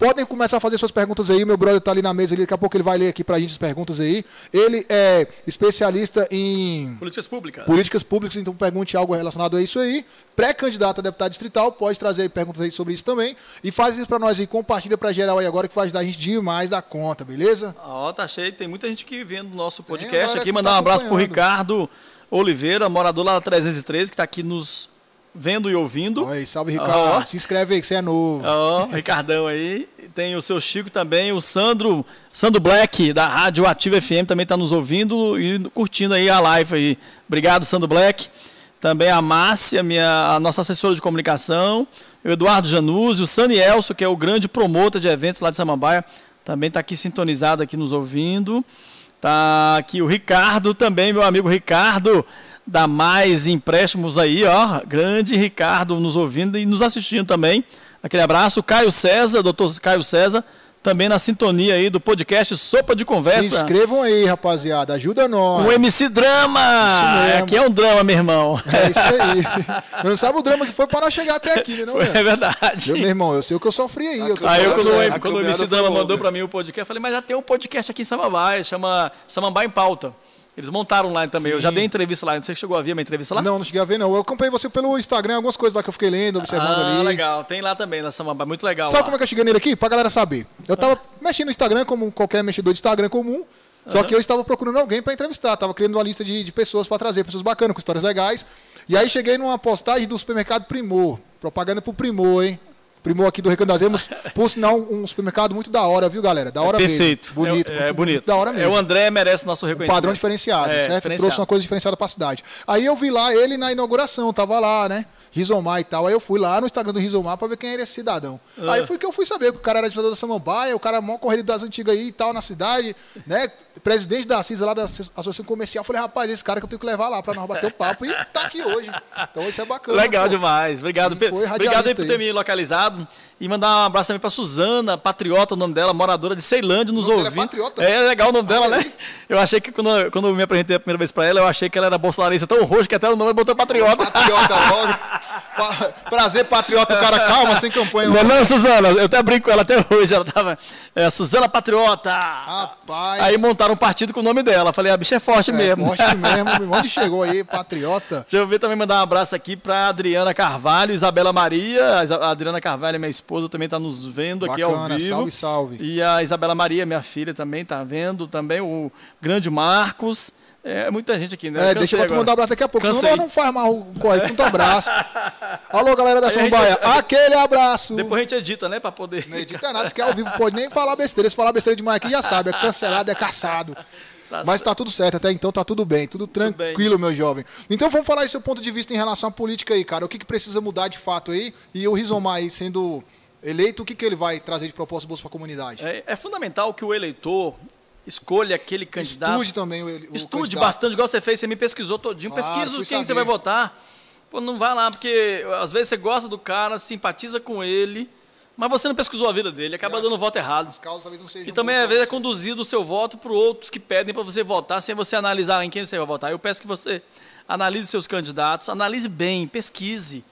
[SPEAKER 1] Podem começar a fazer suas perguntas aí. Meu brother tá ali na mesa, ali, daqui a pouco ele vai ler aqui pra gente as perguntas aí. Ele é especialista em
[SPEAKER 2] Políticas públicas.
[SPEAKER 1] políticas públicas, então pergunte algo relacionado a isso aí. Pré-candidato a deputado distrital, pode trazer aí perguntas aí sobre isso também. E faz isso pra nós aí, compartilha pra geral aí agora que vai ajudar a gente demais da conta, beleza?
[SPEAKER 2] Ó, tá cheio. Tem muita gente que vendo o nosso podcast aqui.
[SPEAKER 1] tá
[SPEAKER 2] Mandar um abraço pro. Ricardo Oliveira, morador lá da 313, que tá aqui nos vendo e ouvindo.
[SPEAKER 1] Aí, salve Ricardo.
[SPEAKER 2] Ó.
[SPEAKER 1] Se inscreve aí que você é novo.
[SPEAKER 2] Ó, Ricardão aí. Tem o seu Chico também, o Sandro, Sandro Black, da Rádio Ativa FM, também está nos ouvindo e curtindo aí a live aí. Obrigado, Sandro Black. Também a Márcia, minha, a nossa assessora de comunicação, o Eduardo Januzzi, o Sani Elso, que é o grande promotor de eventos lá de Samambaia, também está aqui sintonizado, aqui nos ouvindo. Tá aqui o Ricardo também, meu amigo Ricardo, da Mais Empréstimos aí, ó. Grande Ricardo nos ouvindo e nos assistindo também. Aquele abraço. Caio César, doutor Caio César, também na sintonia aí do podcast Sopa de
[SPEAKER 1] Se
[SPEAKER 2] Conversa.
[SPEAKER 1] inscrevam aí, rapaziada. Ajuda nós.
[SPEAKER 2] O MC Drama!
[SPEAKER 1] Isso mesmo.
[SPEAKER 2] Aqui é um drama, meu irmão.
[SPEAKER 1] É isso aí. Não sabe o drama que foi para nós chegar até aqui, né, não,
[SPEAKER 2] É
[SPEAKER 1] velho?
[SPEAKER 2] verdade.
[SPEAKER 1] Eu, meu irmão, eu sei o que eu sofri aí. Eu tô
[SPEAKER 2] Aí eu, quando, quando o MC Drama mandou pra mim o podcast, eu falei, mas já tem um podcast aqui em Samambaia, chama Samambaia em Pauta. Eles montaram lá também. Eu já
[SPEAKER 1] Sim.
[SPEAKER 2] dei entrevista lá. Não sei se chegou a ver minha entrevista lá.
[SPEAKER 1] Não, não cheguei a ver, não. Eu acompanhei você pelo Instagram, algumas coisas lá que eu fiquei lendo, observando
[SPEAKER 2] ah,
[SPEAKER 1] ali.
[SPEAKER 2] legal. Tem lá também na Samambaia. Muito legal.
[SPEAKER 1] Sabe
[SPEAKER 2] lá.
[SPEAKER 1] como é que eu cheguei nele aqui? Pra galera saber. Eu tava mexendo no Instagram, como qualquer mexedor de Instagram comum. Só que eu estava procurando alguém para entrevistar. Tava criando uma lista de, de pessoas para trazer, pessoas bacanas, com histórias legais. E aí cheguei numa postagem do supermercado Primor. Propaganda pro Primor, hein? Primor aqui do Recanto das Emas. Por sinal, um supermercado muito da hora, viu, galera? Da hora
[SPEAKER 2] Perfeito.
[SPEAKER 1] mesmo. Bonito.
[SPEAKER 2] É,
[SPEAKER 1] muito,
[SPEAKER 2] é bonito.
[SPEAKER 1] muito da hora mesmo.
[SPEAKER 2] É, o André merece nosso reconhecimento.
[SPEAKER 1] Padrão diferenciado,
[SPEAKER 2] É,
[SPEAKER 1] certo? Trouxe uma coisa diferenciada pra cidade. Aí eu vi lá ele na inauguração, tava lá, né? Rizomar e tal. Aí eu fui lá no Instagram do Rizomar pra ver quem era esse cidadão.
[SPEAKER 2] Ah.
[SPEAKER 1] Aí foi que eu fui saber que o cara era administrador da Samambaia, o cara maior corrido das antigas aí e tal na cidade, né? Presidente da CISA lá da Associação Comercial. Falei, rapaz, esse cara que eu tenho que levar lá pra nós bater o papo e tá aqui hoje. Então isso é bacana.
[SPEAKER 2] Legal
[SPEAKER 1] pô.
[SPEAKER 2] demais. Obrigado, Pedro. Obrigado aí por ter
[SPEAKER 1] aí.
[SPEAKER 2] me localizado. E mandar um abraço também pra Suzana, patriota, o nome dela, moradora de Ceilândia, nos
[SPEAKER 1] é
[SPEAKER 2] ouvindo.
[SPEAKER 1] patriota?
[SPEAKER 2] É legal o nome dela,
[SPEAKER 1] Olha
[SPEAKER 2] né?
[SPEAKER 1] aí.
[SPEAKER 2] Eu achei que quando, quando eu me apresentei a primeira vez pra ela, eu achei que ela era bolsonarista tão roxo que até o nome botou patriota.
[SPEAKER 1] Patriota logo. Prazer, patriota, o cara calma, sem campanha.
[SPEAKER 2] Não, é não, Suzana, eu até brinco com ela até hoje. Ela tava. É, Suzana Patriota.
[SPEAKER 1] Rapaz.
[SPEAKER 2] Aí montaram um partido com o nome dela. Falei, a bicha é forte
[SPEAKER 1] é,
[SPEAKER 2] mesmo.
[SPEAKER 1] forte mesmo. Onde chegou aí, patriota?
[SPEAKER 2] Deixa eu ver também mandar um abraço aqui para Adriana Carvalho, Isabela Maria. A Adriana Carvalho, minha esposa, também está nos vendo aqui ao
[SPEAKER 1] Bacana,
[SPEAKER 2] vivo.
[SPEAKER 1] salve, salve.
[SPEAKER 2] E a Isabela Maria, minha filha, também está vendo. Também o grande Marcos. É muita gente aqui, né?
[SPEAKER 1] É, deixa eu te mandar um abraço daqui a pouco,
[SPEAKER 2] Cansei.
[SPEAKER 1] senão nós não faz mais o correto. Muito abraço. Alô, galera da
[SPEAKER 2] a
[SPEAKER 1] Samambaia, aquele abraço.
[SPEAKER 2] Depois a gente edita, né? Para poder.
[SPEAKER 1] Não edita nada, se quer ao vivo, pode nem falar besteira. Se falar besteira demais aqui, já sabe, é cancelado, é caçado.
[SPEAKER 2] Tá
[SPEAKER 1] Mas tá tudo certo, até então tá tudo bem, tudo tranquilo, meu jovem. Então vamos falar aí seu ponto de vista em relação à política aí, cara. O que, que precisa mudar de fato aí? E o Rizomar aí sendo eleito, o que, que ele vai trazer de proposta bolsa pra comunidade?
[SPEAKER 2] É, é fundamental que o eleitor escolha aquele candidato.
[SPEAKER 1] Estude também o, o
[SPEAKER 2] Estude
[SPEAKER 1] candidato.
[SPEAKER 2] bastante, igual você fez, você me pesquisou todinho.
[SPEAKER 1] Claro,
[SPEAKER 2] Pesquisa
[SPEAKER 1] fui
[SPEAKER 2] quem você
[SPEAKER 1] saber.
[SPEAKER 2] vai votar. Pô, não vai lá, porque às vezes você gosta do cara, simpatiza com ele, mas você não pesquisou a vida dele, acaba
[SPEAKER 1] E
[SPEAKER 2] dando
[SPEAKER 1] as-
[SPEAKER 2] voto errado.
[SPEAKER 1] As causas talvez não sejam
[SPEAKER 2] E também, às vezes, é
[SPEAKER 1] você.
[SPEAKER 2] conduzido o seu voto para outros que pedem para você votar, sem você analisar em quem você vai votar. Eu peço que você analise seus candidatos, analise bem, pesquise.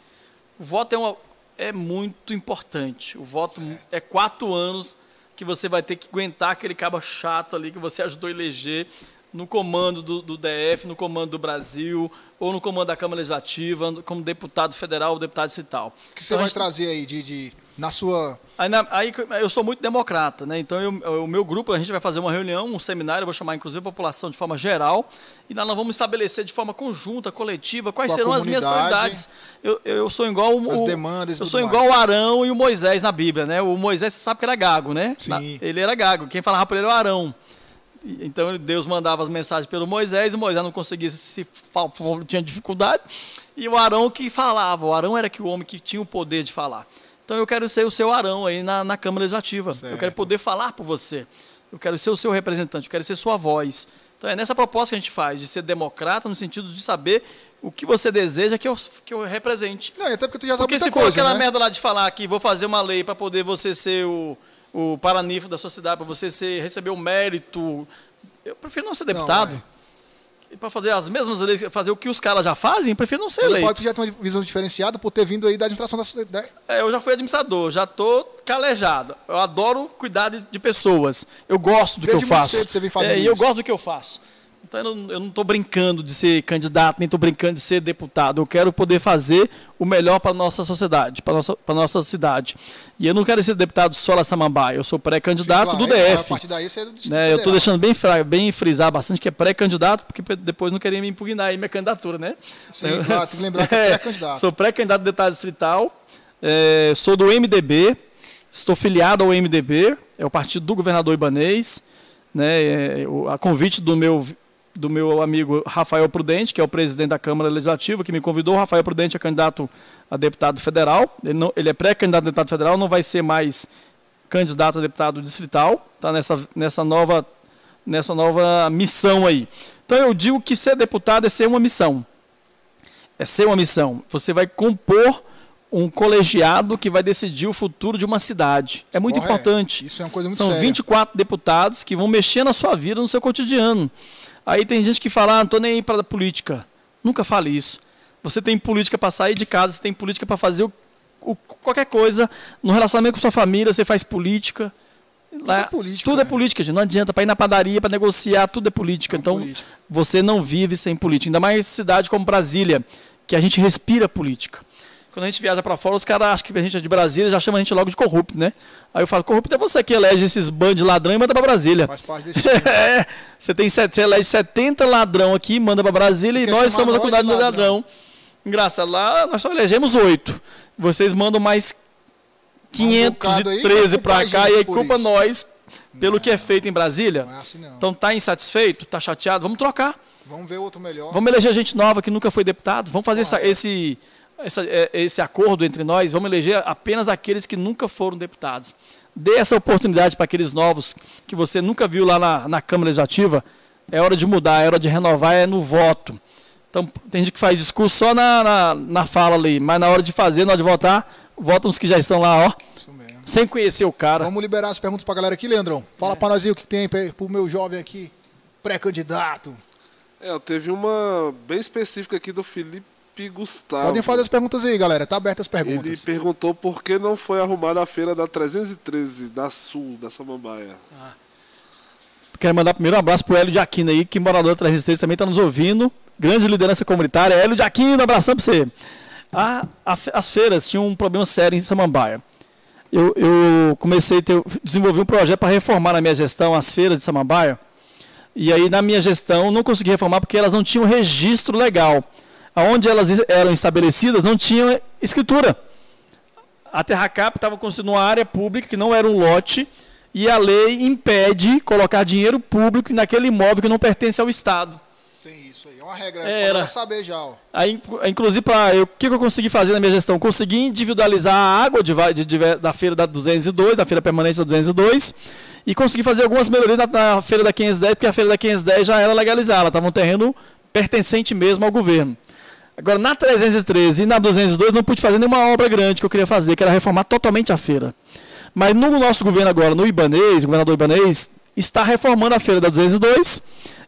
[SPEAKER 2] O voto é, uma, é muito importante. O voto é quatro anos que você vai ter que aguentar aquele cabo chato ali que você ajudou a eleger no comando do, do DF, no comando do Brasil, ou no comando da Câmara Legislativa, como deputado federal ou deputado estatal.
[SPEAKER 1] O que você
[SPEAKER 2] Então,
[SPEAKER 1] vai
[SPEAKER 2] gente-
[SPEAKER 1] trazer aí de, de- na sua.
[SPEAKER 2] Aí, na- aí eu sou muito democrata, né? Então eu- o meu grupo, a gente vai fazer uma reunião, um seminário, eu vou chamar inclusive a população de forma geral, e nós vamos estabelecer de forma conjunta, coletiva, quais serão as minhas prioridades. Eu, eu sou igual o,
[SPEAKER 1] As demandas
[SPEAKER 2] Eu sou
[SPEAKER 1] mais.
[SPEAKER 2] igual o Arão e o Moisés na Bíblia, né? O Moisés, você sabe que era gago, né?
[SPEAKER 1] Sim.
[SPEAKER 2] Na- ele era gago. Quem falava para ele era o Arão. Então Deus mandava as mensagens pelo Moisés, e o Moisés não conseguia se tinha dificuldade, e o Arão que falava. O Arão era que o homem que tinha o poder de falar. Então eu quero ser o seu Arão aí na, na Câmara Legislativa. Eu
[SPEAKER 1] Certo.
[SPEAKER 2] quero poder falar por você. Eu quero ser o seu representante, eu quero ser sua voz. Então é nessa proposta que a gente faz, de ser democrata no sentido de saber o que você deseja que eu, que eu represente.
[SPEAKER 1] Não, até porque tu já sabe
[SPEAKER 2] Porque
[SPEAKER 1] muita
[SPEAKER 2] se for
[SPEAKER 1] coisa,
[SPEAKER 2] aquela
[SPEAKER 1] né?
[SPEAKER 2] merda lá de falar que vou fazer uma lei para poder você ser o, o paraninfo da sociedade, para você ser, receber o mérito, eu prefiro não ser deputado.
[SPEAKER 1] Não,
[SPEAKER 2] para fazer as mesmas leis, fazer o que os caras já fazem, eu prefiro não ser
[SPEAKER 1] Ele
[SPEAKER 2] eleito.
[SPEAKER 1] tu já tem uma visão diferenciada por ter vindo aí da administração da.
[SPEAKER 2] É, eu já fui administrador, já tô calejado. Eu adoro cuidar de, de pessoas. Eu gosto do
[SPEAKER 1] Desde
[SPEAKER 2] que eu
[SPEAKER 1] muito
[SPEAKER 2] faço.
[SPEAKER 1] cedo você vem fazendo
[SPEAKER 2] é, e eu
[SPEAKER 1] isso.
[SPEAKER 2] gosto do que eu faço. Então eu não, tô brincando de ser candidato, nem estou brincando de ser deputado. Eu quero poder fazer o melhor para nossa sociedade, para nossa para nossa cidade. E eu não quero ser deputado só na Samambaia. Eu sou pré-candidato
[SPEAKER 1] Sim,
[SPEAKER 2] do
[SPEAKER 1] claro, aí, A
[SPEAKER 2] DF.
[SPEAKER 1] partir daí você é do Distrito
[SPEAKER 2] Né, eu estou deixando bem, bem frisar bastante que é pré-candidato, porque depois não queria me impugnar aí minha candidatura, né?
[SPEAKER 1] Sim, claro, tem que lembrar que é pré-candidato.
[SPEAKER 2] Sou pré-candidato a deputado distrital, é, sou do MDB, estou filiado ao MDB, é o partido do governador Ibanês, né, é, a convite do meu, do meu amigo Rafael Prudente, que é o presidente da Câmara Legislativa, que me convidou. O Rafael Prudente é candidato a deputado federal, ele, não, ele é pré-candidato a deputado federal, não vai ser mais candidato a deputado distrital, está nessa, nessa, nova, nessa nova missão aí. Então eu digo que ser deputado é ser uma missão é ser uma missão. Você vai compor um colegiado que vai decidir o futuro de uma cidade. É muito
[SPEAKER 1] Correto.
[SPEAKER 2] importante.
[SPEAKER 1] Isso é uma coisa muito
[SPEAKER 2] São
[SPEAKER 1] séria.
[SPEAKER 2] 24 deputados que vão mexer na sua vida, no seu cotidiano. Aí tem gente que fala, ah, não estou nem aí para a política. Nunca fale isso. Você tem política para sair de casa, você tem política para fazer o- o- qualquer coisa. No relacionamento com sua família, você faz política. Lá-
[SPEAKER 1] é política,
[SPEAKER 2] Tudo é
[SPEAKER 1] né?
[SPEAKER 2] política, gente. Não adianta para ir na padaria, para negociar, tudo é política.
[SPEAKER 1] É
[SPEAKER 2] então,
[SPEAKER 1] política.
[SPEAKER 2] você não vive sem política. Ainda mais cidade como Brasília, que a gente respira política. Quando a gente viaja para fora, os caras acham que a gente é de Brasília, já chamam a gente logo de corrupto, né? Aí eu falo, corrupto é você que elege esses bandos de ladrão e manda para Brasília.
[SPEAKER 1] Faz parte desse time.
[SPEAKER 2] É, você tem você elege 70 ladrão aqui, manda para Brasília e nós somos a comunidade do
[SPEAKER 1] ladrão.
[SPEAKER 2] ladrão. Engraçado, lá nós só elegemos oito. Vocês mandam mais
[SPEAKER 1] bocado aí,
[SPEAKER 2] 513
[SPEAKER 1] vai culpar
[SPEAKER 2] para cá e aí culpa
[SPEAKER 1] isso.
[SPEAKER 2] nós pelo que é feito em Brasília.
[SPEAKER 1] Não é assim não.
[SPEAKER 2] Então tá insatisfeito, tá chateado, vamos trocar.
[SPEAKER 1] Vamos ver outro melhor.
[SPEAKER 2] Vamos eleger gente nova que nunca foi deputado. Vamos fazer essa-
[SPEAKER 1] Correto.
[SPEAKER 2] esse, essa- é, esse acordo entre nós. Vamos eleger apenas aqueles que nunca foram deputados. Dê essa oportunidade para aqueles novos que você nunca viu lá na, na Câmara Legislativa. É hora de mudar, é hora de renovar, é no voto. Então, tem gente que faz discurso só na, na, na fala ali, mas na hora de fazer, na hora de votar, votam os que já estão lá, ó,
[SPEAKER 1] Isso mesmo.
[SPEAKER 2] sem conhecer o cara.
[SPEAKER 1] Vamos liberar as perguntas pra galera aqui, Leandrão. Fala pra nós aí o que tem pra- pro meu jovem aqui, pré-candidato.
[SPEAKER 3] É, eu teve uma bem específica aqui do Felipe Gustavo.
[SPEAKER 1] Podem fazer as perguntas aí, galera. Tá abertas as
[SPEAKER 3] Ele
[SPEAKER 1] perguntas.
[SPEAKER 3] perguntou por que não foi arrumada a feira da 313, da Sul, da Samambaia.
[SPEAKER 2] Quero mandar primeiro um abraço pro Hélio de Aquino aí, que morador da Resistência também está nos ouvindo. Grande liderança comunitária. Hélio de Aquino, abração para você. A- a as feiras tinham um problema sério em Samambaia. Eu, eu comecei a ter, desenvolvi um projeto para reformar na minha gestão as feiras de Samambaia. E aí, na minha gestão, não consegui reformar porque elas não tinham registro legal. Onde elas eram estabelecidas, não tinham escritura a Terracap estava construindo uma área pública que não era um lote e a lei impede colocar dinheiro público naquele imóvel que não pertence ao Estado.
[SPEAKER 1] Tem isso aí. É uma regra.
[SPEAKER 2] Era.
[SPEAKER 1] Pra galera saber já, ó.
[SPEAKER 2] Aí, inclu- inclusive, pra, eu- o que, eu consegui fazer na minha gestão? Consegui individualizar a água de de- de- da feira da 202, da feira permanente da 202, e consegui fazer algumas melhorias na, na feira da 510, porque a feira da 510 já era legalizada, ela estava um terreno pertencente mesmo ao governo. Agora, na 313 e na 202, não pude fazer nenhuma obra grande que eu queria fazer, que era reformar totalmente a feira. Mas no nosso governo agora, no Ibanês, o governador Ibanês, está reformando a feira da 202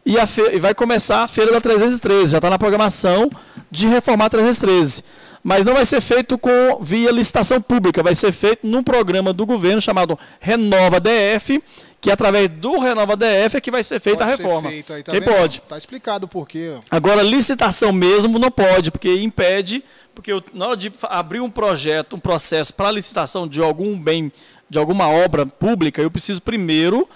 [SPEAKER 2] e, a fe- e vai começar a feira da 313. Já está na programação de reformar a 313. Mas não vai ser feito com via licitação pública, vai ser feito num programa do governo chamado Renova DF, que através do Renova DF é que vai ser feita
[SPEAKER 1] Pode
[SPEAKER 2] a
[SPEAKER 1] ser
[SPEAKER 2] reforma.
[SPEAKER 1] feito aí, tá
[SPEAKER 2] Quem
[SPEAKER 1] vendo?
[SPEAKER 2] pode?
[SPEAKER 1] Tá explicado o porquê, ó.
[SPEAKER 2] Agora, licitação mesmo não pode, porque impede, porque eu, na hora de abrir um projeto, um processo para licitação de algum bem, de alguma obra pública, eu preciso primeiro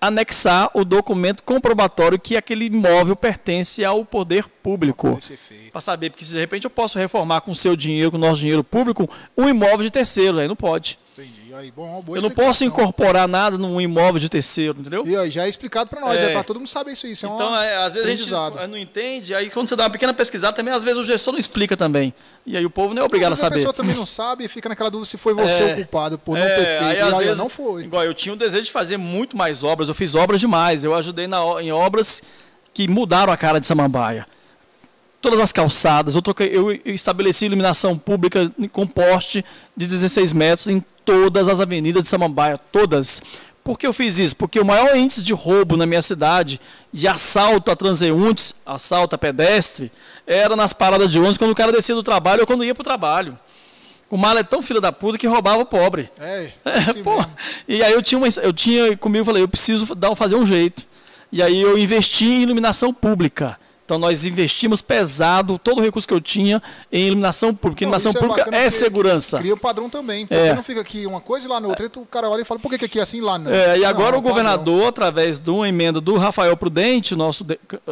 [SPEAKER 2] anexar o documento comprobatório que aquele imóvel pertence ao poder público. Para saber, porque se de repente eu posso reformar com o seu dinheiro, com o nosso dinheiro público, um imóvel de terceiro, aí não pode.
[SPEAKER 1] Entendi. Aí, bom, boa
[SPEAKER 2] eu não posso incorporar nada num imóvel de terceiro, entendeu?
[SPEAKER 1] E aí, já é explicado pra nós, é,
[SPEAKER 2] É.
[SPEAKER 1] pra todo mundo saber isso. Isso é
[SPEAKER 2] Então, é, às vezes a gente não entende, aí quando você dá uma pequena pesquisada também, às vezes o gestor não explica também. E aí o povo não é obrigado a saber.
[SPEAKER 1] pessoa também não sabe e fica naquela dúvida se foi você
[SPEAKER 2] É.
[SPEAKER 1] o culpado por não
[SPEAKER 2] É,
[SPEAKER 1] ter feito.
[SPEAKER 2] aí,
[SPEAKER 1] e aí,
[SPEAKER 2] vezes,
[SPEAKER 1] não foi.
[SPEAKER 2] Igual eu tinha o desejo de fazer muito mais obras, eu fiz obras demais, eu ajudei na em obras que mudaram a cara de Samambaia. Todas as calçadas, eu, troquei, eu estabeleci iluminação pública com poste de 16 metros em todas as avenidas de Samambaia, todas. Por que eu fiz isso? Porque o maior índice de roubo na minha cidade, de assalto a transeuntes, assalto a pedestre, era nas paradas de ônibus, quando o cara descia do trabalho ou quando ia para o trabalho. O mal é tão filho da puta que roubava o pobre.
[SPEAKER 1] É,
[SPEAKER 2] É,
[SPEAKER 1] assim
[SPEAKER 2] pô.
[SPEAKER 1] mesmo.
[SPEAKER 2] E aí eu tinha, uma, eu tinha comigo, eu falei, eu preciso dar, fazer um jeito. E aí eu investi em iluminação pública. Então nós investimos pesado todo o recurso que eu tinha em iluminação pública.
[SPEAKER 1] Não,
[SPEAKER 2] iluminação
[SPEAKER 1] é
[SPEAKER 2] pública é segurança.
[SPEAKER 1] Cria o padrão também. Porque
[SPEAKER 2] É.
[SPEAKER 1] não fica aqui uma coisa e lá na outra, e tu- o cara olha e fala, por que, que aqui é assim e lá não?
[SPEAKER 2] É, e
[SPEAKER 1] Não,
[SPEAKER 2] agora
[SPEAKER 1] é
[SPEAKER 2] o
[SPEAKER 1] um padrão.
[SPEAKER 2] governador, através de uma emenda do Rafael Prudente, nosso,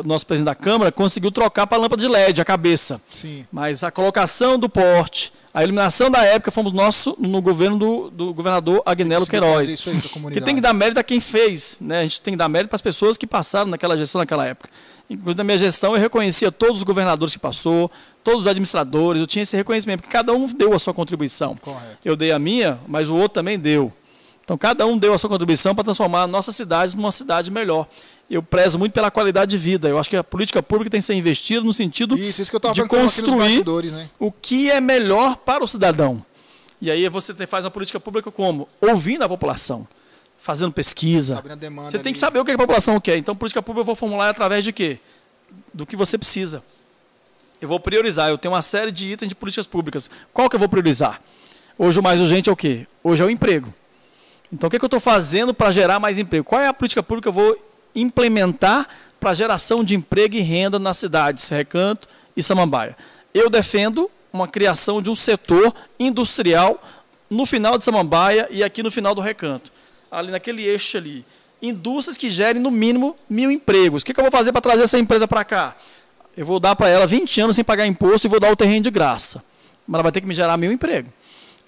[SPEAKER 2] nosso presidente da Câmara, conseguiu trocar para a lâmpada de LED, a cabeça.
[SPEAKER 1] Sim.
[SPEAKER 2] Mas a colocação do porte, a iluminação da época, fomos nosso no governo do, do governador Agnello Queiroz.
[SPEAKER 1] isso aí.
[SPEAKER 2] Porque tem que dar mérito a quem fez, né? A gente tem que dar mérito para as pessoas que passaram naquela gestão naquela época. Inclusive na minha gestão eu reconhecia todos os governadores que passou, todos os administradores, eu tinha esse reconhecimento, porque cada um deu a sua contribuição.
[SPEAKER 1] Correto.
[SPEAKER 2] Eu dei a minha, mas o outro também deu. Então cada um deu a sua contribuição para transformar a nossa cidade numa cidade melhor. Eu prezo muito pela qualidade de vida. Eu acho que a política pública tem que ser investida no sentido
[SPEAKER 1] Isso, isso
[SPEAKER 2] de construir
[SPEAKER 1] né?
[SPEAKER 2] o que é melhor para o cidadão. E aí você faz uma política pública como? Ouvindo a população, fazendo pesquisa.
[SPEAKER 1] Demanda
[SPEAKER 2] Você tem que saber o que a população quer. Então, política pública eu vou formular através de quê? Do que você precisa. Eu vou priorizar. Eu tenho uma série de itens de políticas públicas. Qual que eu vou priorizar? Hoje o mais urgente é o quê? Hoje é o emprego. Então, o que, que eu estou fazendo para gerar mais emprego? Qual é a política pública que eu vou implementar para geração de emprego e renda nas cidades, Recanto e Samambaia? Eu defendo uma criação de um setor industrial no final de Samambaia e aqui no final do Recanto. Ali naquele eixo ali. Indústrias que gerem no mínimo mil empregos. O que, que eu vou fazer para trazer essa empresa para cá? Eu vou dar para ela 20 anos sem pagar imposto e vou dar o terreno de graça. Mas ela vai ter que me gerar mil empregos.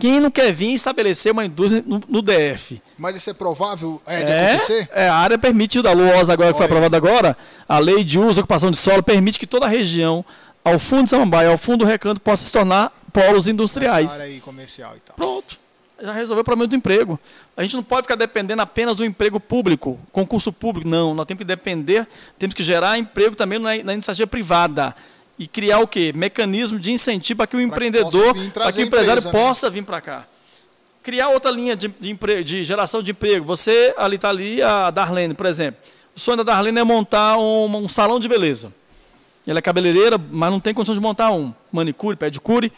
[SPEAKER 2] Quem não quer vir estabelecer uma indústria no, no DF?
[SPEAKER 1] Mas isso é provável é, de acontecer?
[SPEAKER 2] É, a área permitida, a LUOS agora que foi aprovada agora, a lei de uso e ocupação de solo permite que toda a região, ao fundo de Samambaia, ao fundo do recanto, possa se tornar polos
[SPEAKER 1] Essa
[SPEAKER 2] industriais.
[SPEAKER 1] área aí comercial e tal.
[SPEAKER 2] Pronto. Já resolveu o problema do emprego. A gente não pode ficar dependendo apenas do emprego público, concurso público. Não, nós temos que depender, temos que gerar emprego também na, na iniciativa privada. E criar o quê? Mecanismo de incentivo para que o
[SPEAKER 1] que
[SPEAKER 2] empreendedor, para que o empresário
[SPEAKER 1] empresa, né?
[SPEAKER 2] possa vir para cá. Criar outra linha de, de, empre- de geração de emprego. Você, ali está ali, a Darlene, por exemplo. O sonho da Darlene é montar um, um salão de beleza. Ela é cabeleireira, mas não tem condição de montar um manicure, pedicure.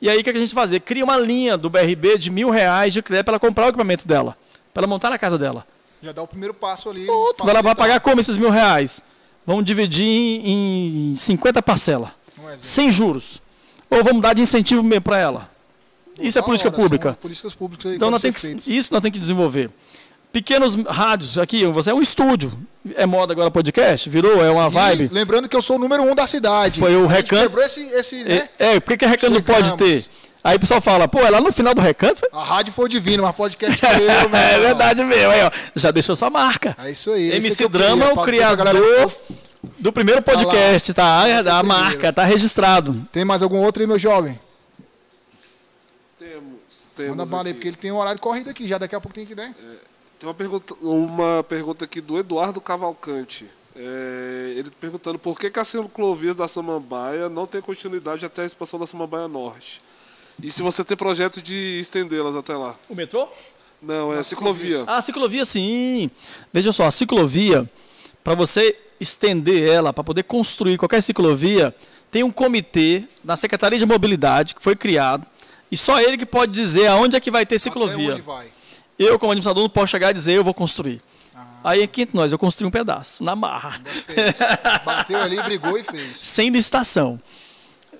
[SPEAKER 2] E aí o que a gente fazer? Cria uma linha do BRB de mil reais de crédito para ela comprar o equipamento dela, para ela montar na casa dela.
[SPEAKER 1] Já dá o primeiro passo ali.
[SPEAKER 2] Outro, ela vai pagar como esses mil reais? Vamos dividir em, em 50 parcelas,
[SPEAKER 1] Um
[SPEAKER 2] sem juros. Ou vamos dar de incentivo mesmo para ela. Isso é política
[SPEAKER 1] hora,
[SPEAKER 2] pública.
[SPEAKER 1] Políticas públicas aí
[SPEAKER 2] Então nós tem que, isso nós temos que desenvolver. Pequenos rádios, aqui, você é um estúdio. É moda agora podcast? Virou? É uma
[SPEAKER 1] E
[SPEAKER 2] vibe?
[SPEAKER 1] lembrando que eu sou o número um da cidade.
[SPEAKER 2] Foi o
[SPEAKER 1] A
[SPEAKER 2] recanto-
[SPEAKER 1] quebrou esse, esse né?
[SPEAKER 2] É, é, por que, que a Recanto não pode
[SPEAKER 1] Chegamos.
[SPEAKER 2] ter? Aí o pessoal fala, pô, é lá no final do Recanto?
[SPEAKER 1] A rádio foi divina, mas podcast foi eu, meu
[SPEAKER 2] É verdade mesmo, aí, ó. Já deixou sua marca.
[SPEAKER 1] É isso aí.
[SPEAKER 2] MC
[SPEAKER 1] eu
[SPEAKER 2] Drama é
[SPEAKER 1] queria,
[SPEAKER 2] o criador do primeiro
[SPEAKER 1] Tá lá.
[SPEAKER 2] podcast, tá?
[SPEAKER 1] O
[SPEAKER 2] A
[SPEAKER 1] primeiro.
[SPEAKER 2] marca, tá registrado.
[SPEAKER 1] Tem mais algum outro aí, meu jovem?
[SPEAKER 3] Temos, temos
[SPEAKER 1] Manda bala aí, porque ele tem um horário de corrida aqui, já daqui a pouco tem que, né?
[SPEAKER 3] Tem uma pergunta, uma pergunta aqui do Eduardo Cavalcante. É, ele perguntando por que, que a ciclovia da Samambaia não tem continuidade até a expansão da Samambaia Norte. E se você tem projeto de estendê-las até lá.
[SPEAKER 2] O metrô?
[SPEAKER 3] Não, é ciclovia.
[SPEAKER 2] Ah, a ciclovia sim. Veja só, a ciclovia, para você estender ela, para poder construir qualquer ciclovia, tem um comitê na Secretaria de Mobilidade que foi criado e só ele que pode dizer aonde é que vai ter
[SPEAKER 1] Até
[SPEAKER 2] ciclovia.
[SPEAKER 1] onde vai?
[SPEAKER 2] Eu, como administrador, não posso chegar e dizer eu vou construir.
[SPEAKER 1] Ah.
[SPEAKER 2] Aí aqui entre nós, eu construí um pedaço, na marra.
[SPEAKER 1] Bateu ali, brigou e fez.
[SPEAKER 2] sem licitação.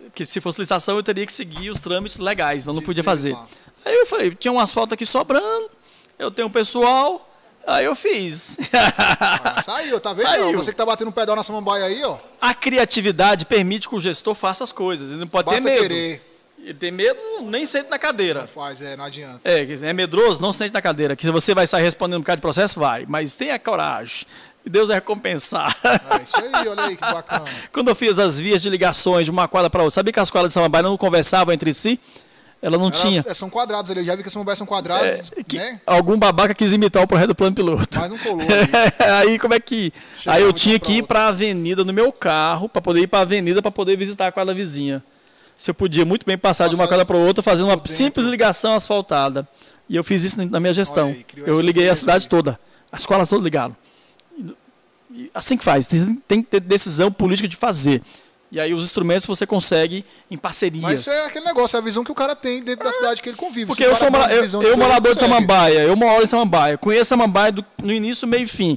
[SPEAKER 2] Porque se fosse licitação, eu teria que seguir os trâmites legais, não
[SPEAKER 1] De
[SPEAKER 2] podia fazer.
[SPEAKER 1] lá.
[SPEAKER 2] Aí eu falei, tinha um asfalto aqui sobrando, eu tenho um pessoal, aí eu fiz.
[SPEAKER 1] Ah, saiu, tá vendo?
[SPEAKER 2] Saiu.
[SPEAKER 1] Você que tá batendo um pedal na samambaia aí, ó.
[SPEAKER 2] A criatividade permite que o gestor faça as coisas, ele não pode
[SPEAKER 1] Basta
[SPEAKER 2] ter medo.
[SPEAKER 1] querer.
[SPEAKER 2] Ele tem medo, nem sente na cadeira.
[SPEAKER 1] Faz, é, não adianta.
[SPEAKER 2] É, é medroso, não sente na cadeira. Que se você vai sair respondendo um bocado de processo, vai. Mas tenha coragem. E Deus vai recompensar.
[SPEAKER 1] É isso aí, olha aí que bacana.
[SPEAKER 2] Quando eu fiz as vias de ligações de uma quadra para outra, sabia que as quadras de Samambaia não conversavam entre si? Ela não
[SPEAKER 1] Elas,
[SPEAKER 2] tinha.
[SPEAKER 1] é, são quadrados ali, eu já vi que as samambaias são quadrados,
[SPEAKER 2] É, que
[SPEAKER 1] né?
[SPEAKER 2] Algum babaca quis imitar o projeto do plano piloto.
[SPEAKER 1] Mas não colou ali.
[SPEAKER 2] aí como é que. Aí eu tinha que ir para a avenida no meu carro, para poder ir para a avenida, para poder visitar a quadra vizinha. Eu podia muito bem passar de uma quadra para outra, fazendo uma
[SPEAKER 1] dentro.
[SPEAKER 2] simples ligação asfaltada. E eu fiz isso na minha gestão.
[SPEAKER 1] Aí,
[SPEAKER 2] eu liguei a cidade
[SPEAKER 1] aí.
[SPEAKER 2] toda. As escolas todas ligaram. E- assim que faz, tem, que ter decisão política de fazer. E aí os instrumentos você consegue em parcerias.
[SPEAKER 1] Mas isso é aquele negócio, é a visão que o cara tem dentro da cidade que ele convive.
[SPEAKER 2] Porque eu sou
[SPEAKER 1] uma
[SPEAKER 2] eu, eu morador de. Samambaia, eu moro em Samambaia, conheço Samambaia do- no início, meio e fim.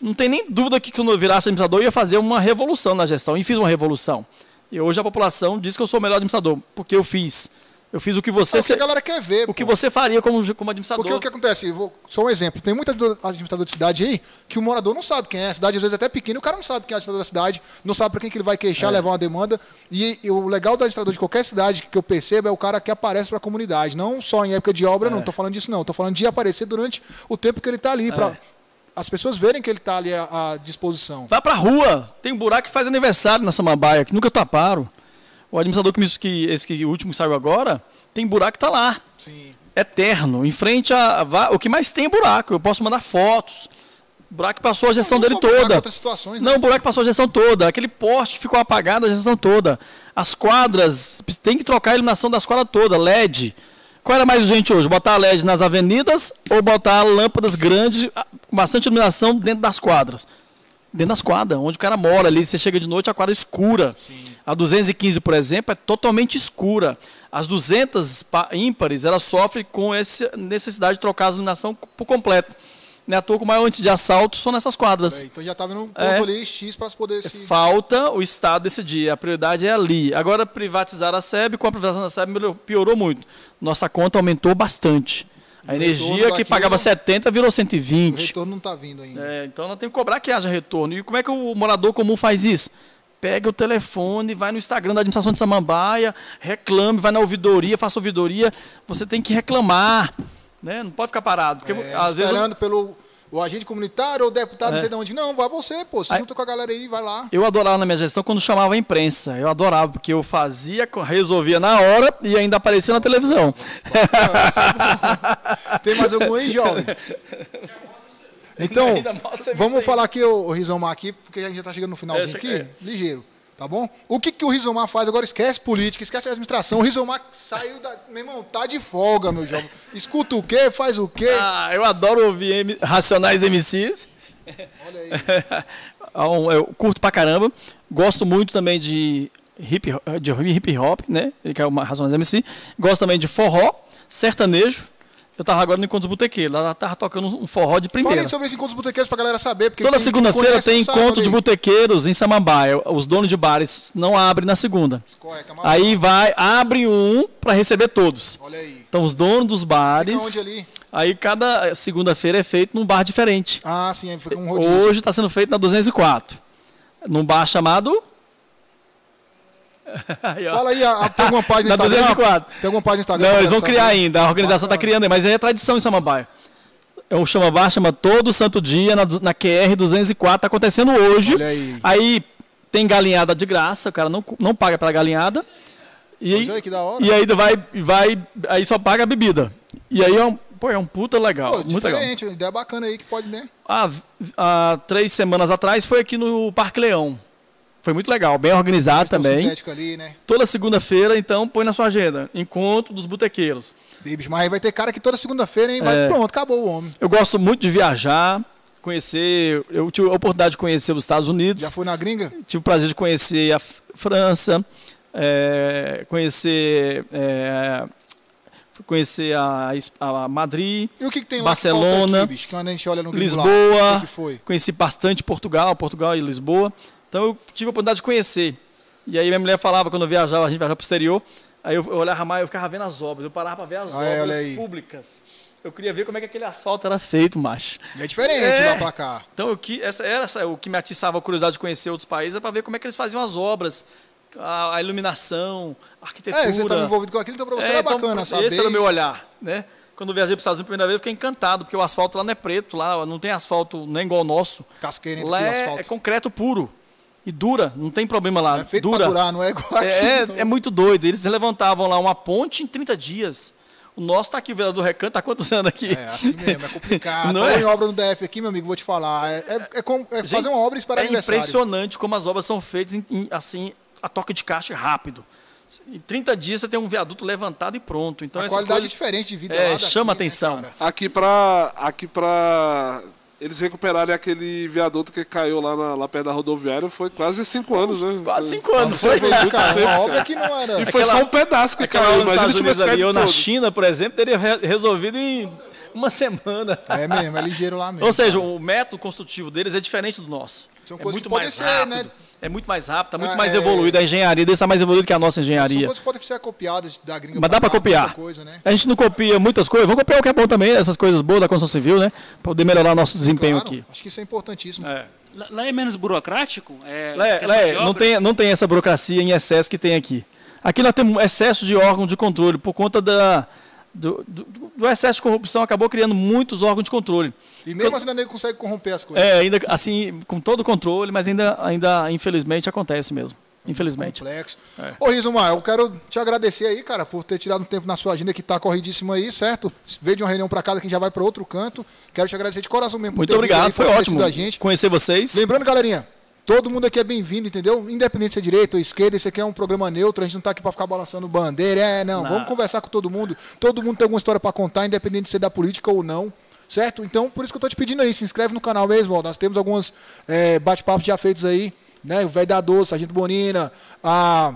[SPEAKER 2] Não tem nem dúvida que quando eu virasse administrador eu ia fazer uma revolução na gestão, e fiz uma revolução. E hoje a população diz que eu sou o melhor administrador, porque eu fiz. Eu fiz o que você,
[SPEAKER 1] É o que a galera quer ver.
[SPEAKER 2] o que
[SPEAKER 1] pô.
[SPEAKER 2] você faria como, como administrador.
[SPEAKER 1] Porque o que acontece, vou, só um exemplo, tem muito administrador de cidade aí que o morador não sabe quem é, a cidade às vezes é até pequena, o cara não sabe quem é o administrador da cidade, não sabe para quem que ele vai
[SPEAKER 2] É.
[SPEAKER 1] queixar, levar uma demanda. E, e o legal do administrador de qualquer cidade que eu percebo é o cara que aparece para a comunidade, não só em época de obra,
[SPEAKER 2] É.
[SPEAKER 1] não tô falando disso não, tô falando de aparecer durante o tempo que ele tá ali, para as pessoas verem que ele tá ali à, à disposição.
[SPEAKER 2] Vai pra rua, tem um buraco que faz aniversário na Samambaia, que nunca taparam. O administrador que, me- que esse que, o último que saiu agora, tem buraco que tá lá.
[SPEAKER 1] Sim.
[SPEAKER 2] eterno, em frente a, a o que mais tem é buraco. Eu posso mandar fotos. O buraco passou a gestão
[SPEAKER 1] Não
[SPEAKER 2] dele
[SPEAKER 1] só buraco,
[SPEAKER 2] toda.
[SPEAKER 1] outras situações, né?
[SPEAKER 2] Não, o buraco passou a gestão toda. Aquele poste que ficou apagado a gestão toda. As quadras, tem que trocar a iluminação das quadras toda, LED. Qual era mais urgente hoje? Botar LED nas avenidas ou botar lâmpadas grandes ah, com bastante iluminação dentro das quadras? Dentro das quadras, onde o cara mora ali, você chega de noite, a quadra é escura. A 215, por exemplo, é totalmente escura. As 200 pa- ímpares, ela sofre com essa necessidade de trocar a iluminação por completo. Não é à toa que o maior índice de assalto são nessas quadras.
[SPEAKER 1] É, então já tá vendo um ponto
[SPEAKER 2] É.
[SPEAKER 1] ali X para poder se...
[SPEAKER 2] Falta o Estado decidir. A prioridade é ali. Agora, privatizar a SEB, com a privatização da SEB, piorou muito. Nossa conta aumentou bastante. A
[SPEAKER 1] o
[SPEAKER 2] energia que pagava 70 virou
[SPEAKER 1] O
[SPEAKER 2] 120.
[SPEAKER 1] retorno não tá vindo ainda.
[SPEAKER 2] É, então nós temos que cobrar que haja retorno. E como é que o morador comum faz isso? Pega o telefone, vai no Instagram da administração de Samambaia, reclame, vai na ouvidoria, faça ouvidoria. Você tem que reclamar. Né? Não pode ficar parado. Porque
[SPEAKER 1] É,
[SPEAKER 2] às vezes.
[SPEAKER 1] esperando pelo o agente comunitário ou o deputado, não
[SPEAKER 2] É.
[SPEAKER 1] sei de onde. Não, vai você, pô. Se
[SPEAKER 2] Aí-
[SPEAKER 1] junta com a galera aí, vai lá.
[SPEAKER 2] Eu adorava na minha gestão quando chamava a imprensa. Eu adorava, porque eu fazia, resolvia na hora e ainda aparecia na televisão.
[SPEAKER 1] Tem mais algum aí, jovem? Então, vamos falar aqui o, Rizomar aqui, porque a gente já tá chegando no finalzinho
[SPEAKER 2] Essa
[SPEAKER 1] aqui,
[SPEAKER 2] é.
[SPEAKER 1] ligeiro, tá bom? O que, que o Rizomar faz agora? Esquece política, esquece a administração. O Rizomar saiu da... Meu irmão, tá de folga, meu jovem. Escuta o quê? Faz o quê?
[SPEAKER 2] Ah, eu adoro ouvir M- Racionais MCs.
[SPEAKER 1] Olha aí.
[SPEAKER 2] Um, Eu curto pra caramba. Gosto muito também de hip, de hip hop, né? Que é uma Racionais MC. Gosto também de forró, sertanejo. Eu tava agora no Encontro Botequeiro. Lá tava tocando um forró de primeira.
[SPEAKER 1] Falem sobre esse encontro dos botequeiros pra galera saber. Porque
[SPEAKER 2] Toda segunda-feira tem encontro de botequeiros em Samambaia. Os donos de bares não abrem na segunda.
[SPEAKER 1] Maluco.
[SPEAKER 2] Aí vai, abre um para receber todos.
[SPEAKER 1] Olha aí.
[SPEAKER 2] Então os donos dos bares.
[SPEAKER 1] Fica onde ali?
[SPEAKER 2] Aí cada segunda-feira é feito num bar diferente.
[SPEAKER 1] Ah, sim, aí fica um rodízio.
[SPEAKER 2] Hoje está sendo feito na 204. Num bar chamado. Aí.
[SPEAKER 1] Fala aí, a- a- tem alguma página no Instagram?
[SPEAKER 2] 204.
[SPEAKER 1] Tem alguma página no Instagram?
[SPEAKER 2] Não, eles vão criar ainda. A organização está criando, mas aí é tradição em Samambaia. É um chama bar, chama Todo Santo Dia, na, na QR 204, tá acontecendo hoje.
[SPEAKER 1] Olha aí.
[SPEAKER 2] tem galinhada de graça, o cara não, não paga pela galinhada. E,
[SPEAKER 1] Pois é, que da hora.
[SPEAKER 2] e aí vai, vai, aí só paga a bebida. E aí é um, pô, é um puta legal,
[SPEAKER 1] Pô,
[SPEAKER 2] muito legal.
[SPEAKER 1] ideia bacana aí que pode, né?
[SPEAKER 2] Há, há três semanas atrás foi aqui no Parque Leão. Foi muito legal, bem organizado também.
[SPEAKER 1] ali, né?
[SPEAKER 2] Toda segunda-feira, então, põe na sua agenda. Encontro dos botequeiros.
[SPEAKER 1] Davis, mas aí vai ter cara que toda segunda-feira, hein? Vai,
[SPEAKER 2] É.
[SPEAKER 1] pronto, acabou o homem.
[SPEAKER 2] Eu gosto muito de viajar, conhecer. Eu tive a oportunidade de conhecer os Estados Unidos,
[SPEAKER 1] Já foi na gringa?
[SPEAKER 2] tive o prazer de conhecer a França, é, conhecer. é, conhecer a, a Madrid,
[SPEAKER 1] E o que, que tem lá que
[SPEAKER 2] Barcelona,
[SPEAKER 1] aqui, bicho? Quando a gente olha no lá,
[SPEAKER 2] Lisboa.
[SPEAKER 1] que que foi?
[SPEAKER 2] conheci bastante Portugal, Portugal e Lisboa. Então eu tive a oportunidade de conhecer. E aí minha mulher falava, quando eu viajava, a gente viajava para o exterior, aí eu, eu olhava mais, eu ficava vendo as obras, eu parava para ver as
[SPEAKER 1] Ah, é,
[SPEAKER 2] obras públicas. Eu queria ver como é que aquele asfalto era feito, macho.
[SPEAKER 1] E é diferente
[SPEAKER 2] É.
[SPEAKER 1] lá pra cá.
[SPEAKER 2] Então eu, que- essa era essa, o que me atiçava a curiosidade de conhecer outros países, para ver como é que eles faziam as obras, a, a iluminação, a arquitetura.
[SPEAKER 1] É, você estava envolvido com aquilo, então pra você
[SPEAKER 2] É,
[SPEAKER 1] era
[SPEAKER 2] então,
[SPEAKER 1] bacana saber.
[SPEAKER 2] Esse era o meu olhar, né? Quando eu viajei para os Estados Unidos a primeira vez, eu fiquei encantado, porque o asfalto lá não é preto, lá não tem asfalto nem igual ao nosso.
[SPEAKER 1] Casqueira entre
[SPEAKER 2] Lá é,
[SPEAKER 1] asfalto.
[SPEAKER 2] é concreto puro. E dura, não tem problema lá.
[SPEAKER 1] É feito
[SPEAKER 2] dura.
[SPEAKER 1] pra durar, não é igual aqui.
[SPEAKER 2] É,
[SPEAKER 1] não.
[SPEAKER 2] é muito doido. Eles levantavam lá uma ponte em 30 dias. O nosso tá aqui, o vereador Recanto, há quantos anos aqui?
[SPEAKER 1] É, assim mesmo, é complicado.
[SPEAKER 2] Não é?
[SPEAKER 1] em obra no DF aqui, meu amigo, vou te falar. É, é, é como- é fazer uma obra e esperar
[SPEAKER 2] é impressionante como as obras são feitas em- em, assim, a toque de caixa rápido. Em 30 dias você tem um viaduto levantado e pronto. Então
[SPEAKER 1] a qualidade é
[SPEAKER 2] coisas
[SPEAKER 1] diferente de vida
[SPEAKER 2] é,
[SPEAKER 1] lá daqui,
[SPEAKER 2] chama
[SPEAKER 1] né,
[SPEAKER 2] atenção.
[SPEAKER 1] cara?
[SPEAKER 3] Aqui pra, aqui pra eles recuperarem aquele viaduto que caiu lá, na, lá perto da rodoviária foi quase cinco anos, né?
[SPEAKER 2] Quase
[SPEAKER 3] Foi-
[SPEAKER 2] cinco anos, foi.
[SPEAKER 3] muito
[SPEAKER 1] cara,
[SPEAKER 3] tempo,
[SPEAKER 1] uma
[SPEAKER 3] cara.
[SPEAKER 1] obra que não era.
[SPEAKER 3] E foi
[SPEAKER 2] Aquela-
[SPEAKER 3] só um pedaço que caiu. Imagina se tivesse
[SPEAKER 2] ali,
[SPEAKER 3] caído
[SPEAKER 2] ou na
[SPEAKER 3] todo.
[SPEAKER 2] China, por exemplo, teria re- resolvido em uma semana.
[SPEAKER 1] É mesmo, é ligeiro lá mesmo.
[SPEAKER 2] Ou seja, o método construtivo deles é diferente do nosso.
[SPEAKER 1] São
[SPEAKER 2] é
[SPEAKER 1] coisas
[SPEAKER 2] muito
[SPEAKER 1] que podem
[SPEAKER 2] mais
[SPEAKER 1] ser,
[SPEAKER 2] rápido.
[SPEAKER 1] né?
[SPEAKER 2] É muito mais rápido, tá muito
[SPEAKER 1] Ah,
[SPEAKER 2] mais
[SPEAKER 1] é.
[SPEAKER 2] evoluído. A engenharia deles está mais evoluída que a nossa
[SPEAKER 1] São
[SPEAKER 2] engenharia.
[SPEAKER 1] coisas que podem ser copiadas da gringa.
[SPEAKER 2] Mas dá
[SPEAKER 1] cá,
[SPEAKER 2] copiar.
[SPEAKER 1] Coisa, né?
[SPEAKER 2] A gente não copia muitas coisas. Vamos copiar o que é bom também, essas coisas boas da construção civil, né? Pra poder melhorar nosso desempenho
[SPEAKER 1] Claro,
[SPEAKER 2] aqui.
[SPEAKER 1] Acho que isso é importantíssimo.
[SPEAKER 2] É.
[SPEAKER 4] Lá, lá é menos burocrático? É,
[SPEAKER 2] Lá é- lá é, não, tem, não tem essa burocracia em excesso que tem aqui. Aqui nós temos excesso de órgão de controle por conta da, do, do- do excesso de corrupção, acabou criando muitos órgãos de controle.
[SPEAKER 1] E mesmo assim, ainda nem consegue corromper as coisas.
[SPEAKER 2] É, ainda assim, com todo o controle, mas ainda, ainda infelizmente acontece mesmo. Infelizmente.
[SPEAKER 1] Complexo.
[SPEAKER 2] É.
[SPEAKER 1] Ô, Rizomar, eu quero te agradecer aí, cara, por ter tirado um tempo na sua agenda que tá corridíssima aí, certo? Veio de uma reunião pra casa, que já vai pra outro canto. Quero te agradecer de coração mesmo por
[SPEAKER 2] Muito
[SPEAKER 1] ter
[SPEAKER 2] obrigado,
[SPEAKER 1] aí,
[SPEAKER 2] foi ótimo
[SPEAKER 1] a gente.
[SPEAKER 2] conhecer vocês.
[SPEAKER 1] Lembrando, galerinha, todo mundo aqui é bem-vindo, entendeu? Independente se é direita ou esquerda, esse aqui é um programa neutro, a gente não tá aqui pra ficar balançando bandeira, é, não.
[SPEAKER 2] Não.
[SPEAKER 1] Vamos conversar com todo mundo. Todo mundo tem alguma história pra contar, independente de ser da política ou não. Certo? Então, por isso que eu tô te pedindo aí, se inscreve no canal mesmo, ó. Nós temos alguns é, bate-papos já feitos aí, né? O Velho da Doce, Sargento Bonina, a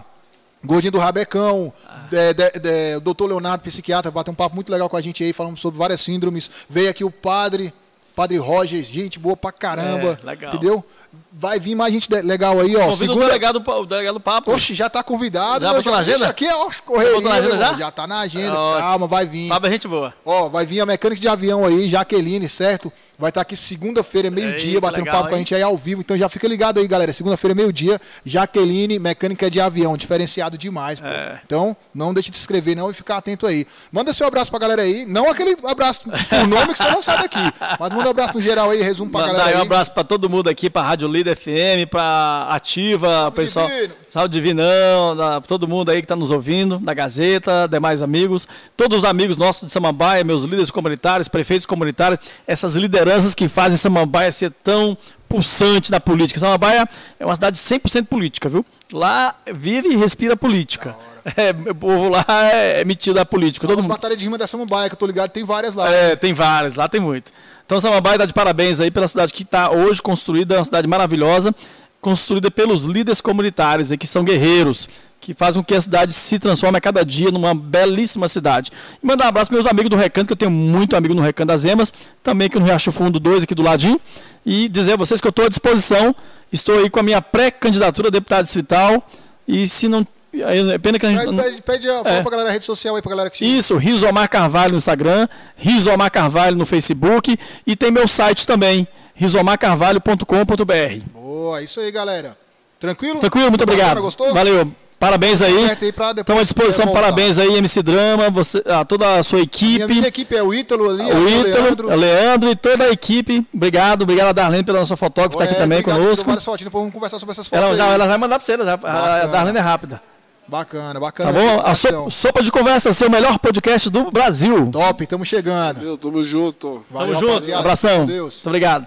[SPEAKER 1] Gordinho do Rabecão, é, de- de- o doutor Leonardo, psiquiatra, bateu um papo muito legal com a gente aí, falando sobre várias síndromes. Veio aqui o padre, padre Roger, gente boa pra caramba.
[SPEAKER 2] É, legal.
[SPEAKER 1] Entendeu? Vai vir mais gente legal aí, ó.
[SPEAKER 2] Convido o delegado, o delegado Papo.
[SPEAKER 1] Oxe, já tá convidado.
[SPEAKER 2] Já botou na agenda?
[SPEAKER 1] Isso aqui é meu irmão.
[SPEAKER 2] já?
[SPEAKER 1] Já tá na agenda,
[SPEAKER 2] Ótimo.
[SPEAKER 1] calma, vai vir.
[SPEAKER 2] Papo é gente boa.
[SPEAKER 1] Ó, vai vir a mecânica de avião aí, Jaqueline, certo? Vai estar aqui segunda-feira, meio-dia, batendo
[SPEAKER 2] legal,
[SPEAKER 1] papo com a
[SPEAKER 2] hein?
[SPEAKER 1] gente aí ao vivo. Então já fica ligado aí, galera. Segunda-feira, meio-dia, Jaqueline, mecânica de avião. Diferenciado demais, pô.
[SPEAKER 2] É.
[SPEAKER 1] Então, não deixe de se inscrever não e ficar atento aí. Manda seu abraço pra galera aí. Não aquele abraço por nome que você não sai daqui. Mas manda um abraço no geral aí, resumo pra
[SPEAKER 2] Mandar
[SPEAKER 1] galera
[SPEAKER 2] aí um abraço pra todo mundo aqui, pra Rádio Líder FM, pra Ativa, o pessoal.
[SPEAKER 1] Divino.
[SPEAKER 2] Salve Divinão, da, todo mundo aí que tá nos ouvindo, da Gazeta, demais amigos, todos os amigos nossos de Samambaia, meus líderes comunitários, prefeitos comunitários, essas lideranças que fazem Samambaia ser tão pulsante na política. Samambaia é uma cidade 100% política, viu? Lá vive e respira política. É, o povo lá é metido a política.
[SPEAKER 1] São
[SPEAKER 2] Todo
[SPEAKER 1] as
[SPEAKER 2] mundo.
[SPEAKER 1] batalhas de rima da Samambaia, que eu tô ligado, tem várias lá.
[SPEAKER 2] É, tem várias, lá tem muito. Então Samambaia dá de parabéns aí pela cidade que está hoje construída, é uma cidade maravilhosa, construída pelos líderes comunitários aí, que são guerreiros, que fazem com que a cidade se transforme a cada dia numa belíssima cidade. E mandar um abraço para meus amigos do Recanto, que eu tenho muito amigo no Recanto das Emas, também aqui no Riacho Fundo 2, aqui do ladinho, e dizer a vocês que eu estou à disposição, estou aí com a minha pré-candidatura a deputado distrital, e se não... aí É pena que a gente...
[SPEAKER 1] Pede, pede, a, fala
[SPEAKER 2] É.
[SPEAKER 1] pra galera a rede social aí, pra galera que
[SPEAKER 2] isso, Rizomar Carvalho no Instagram, Rizomar Carvalho no Facebook e tem meu site também, rizomarcarvalho.com.br.
[SPEAKER 1] Boa, isso aí, galera. Tranquilo?
[SPEAKER 2] Tranquilo, muito obrigado.
[SPEAKER 1] Gostou?
[SPEAKER 2] Valeu. Parabéns aí. Estamos à disposição. Parabéns aí, MC Drama, você, a toda a sua equipe.
[SPEAKER 1] minha equipe é o Ítalo ali,
[SPEAKER 2] O Ítalo,
[SPEAKER 1] Leandro.
[SPEAKER 2] Leandro e toda a equipe. Obrigado, obrigado a Darlene pela nossa fotógrafa que está aqui
[SPEAKER 1] É,
[SPEAKER 2] também
[SPEAKER 1] obrigado,
[SPEAKER 2] conosco.
[SPEAKER 1] várias fotinhas, depois vamos conversar sobre essas fotos
[SPEAKER 2] Ela, já, ela vai mandar para você, já. a. Darlene é rápida.
[SPEAKER 1] Bacana,
[SPEAKER 2] Tá
[SPEAKER 1] bacana.
[SPEAKER 2] bom? A
[SPEAKER 1] divulgação.
[SPEAKER 2] sopa, de Conversa, seu melhor podcast do Brasil.
[SPEAKER 1] Top, estamos chegando.
[SPEAKER 3] Meu, tamo junto.
[SPEAKER 1] Valeu,
[SPEAKER 2] Tamo junto.
[SPEAKER 1] rapaziada.
[SPEAKER 2] Abração.
[SPEAKER 1] Deus.
[SPEAKER 2] Muito obrigado.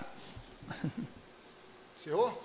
[SPEAKER 1] Encerrou?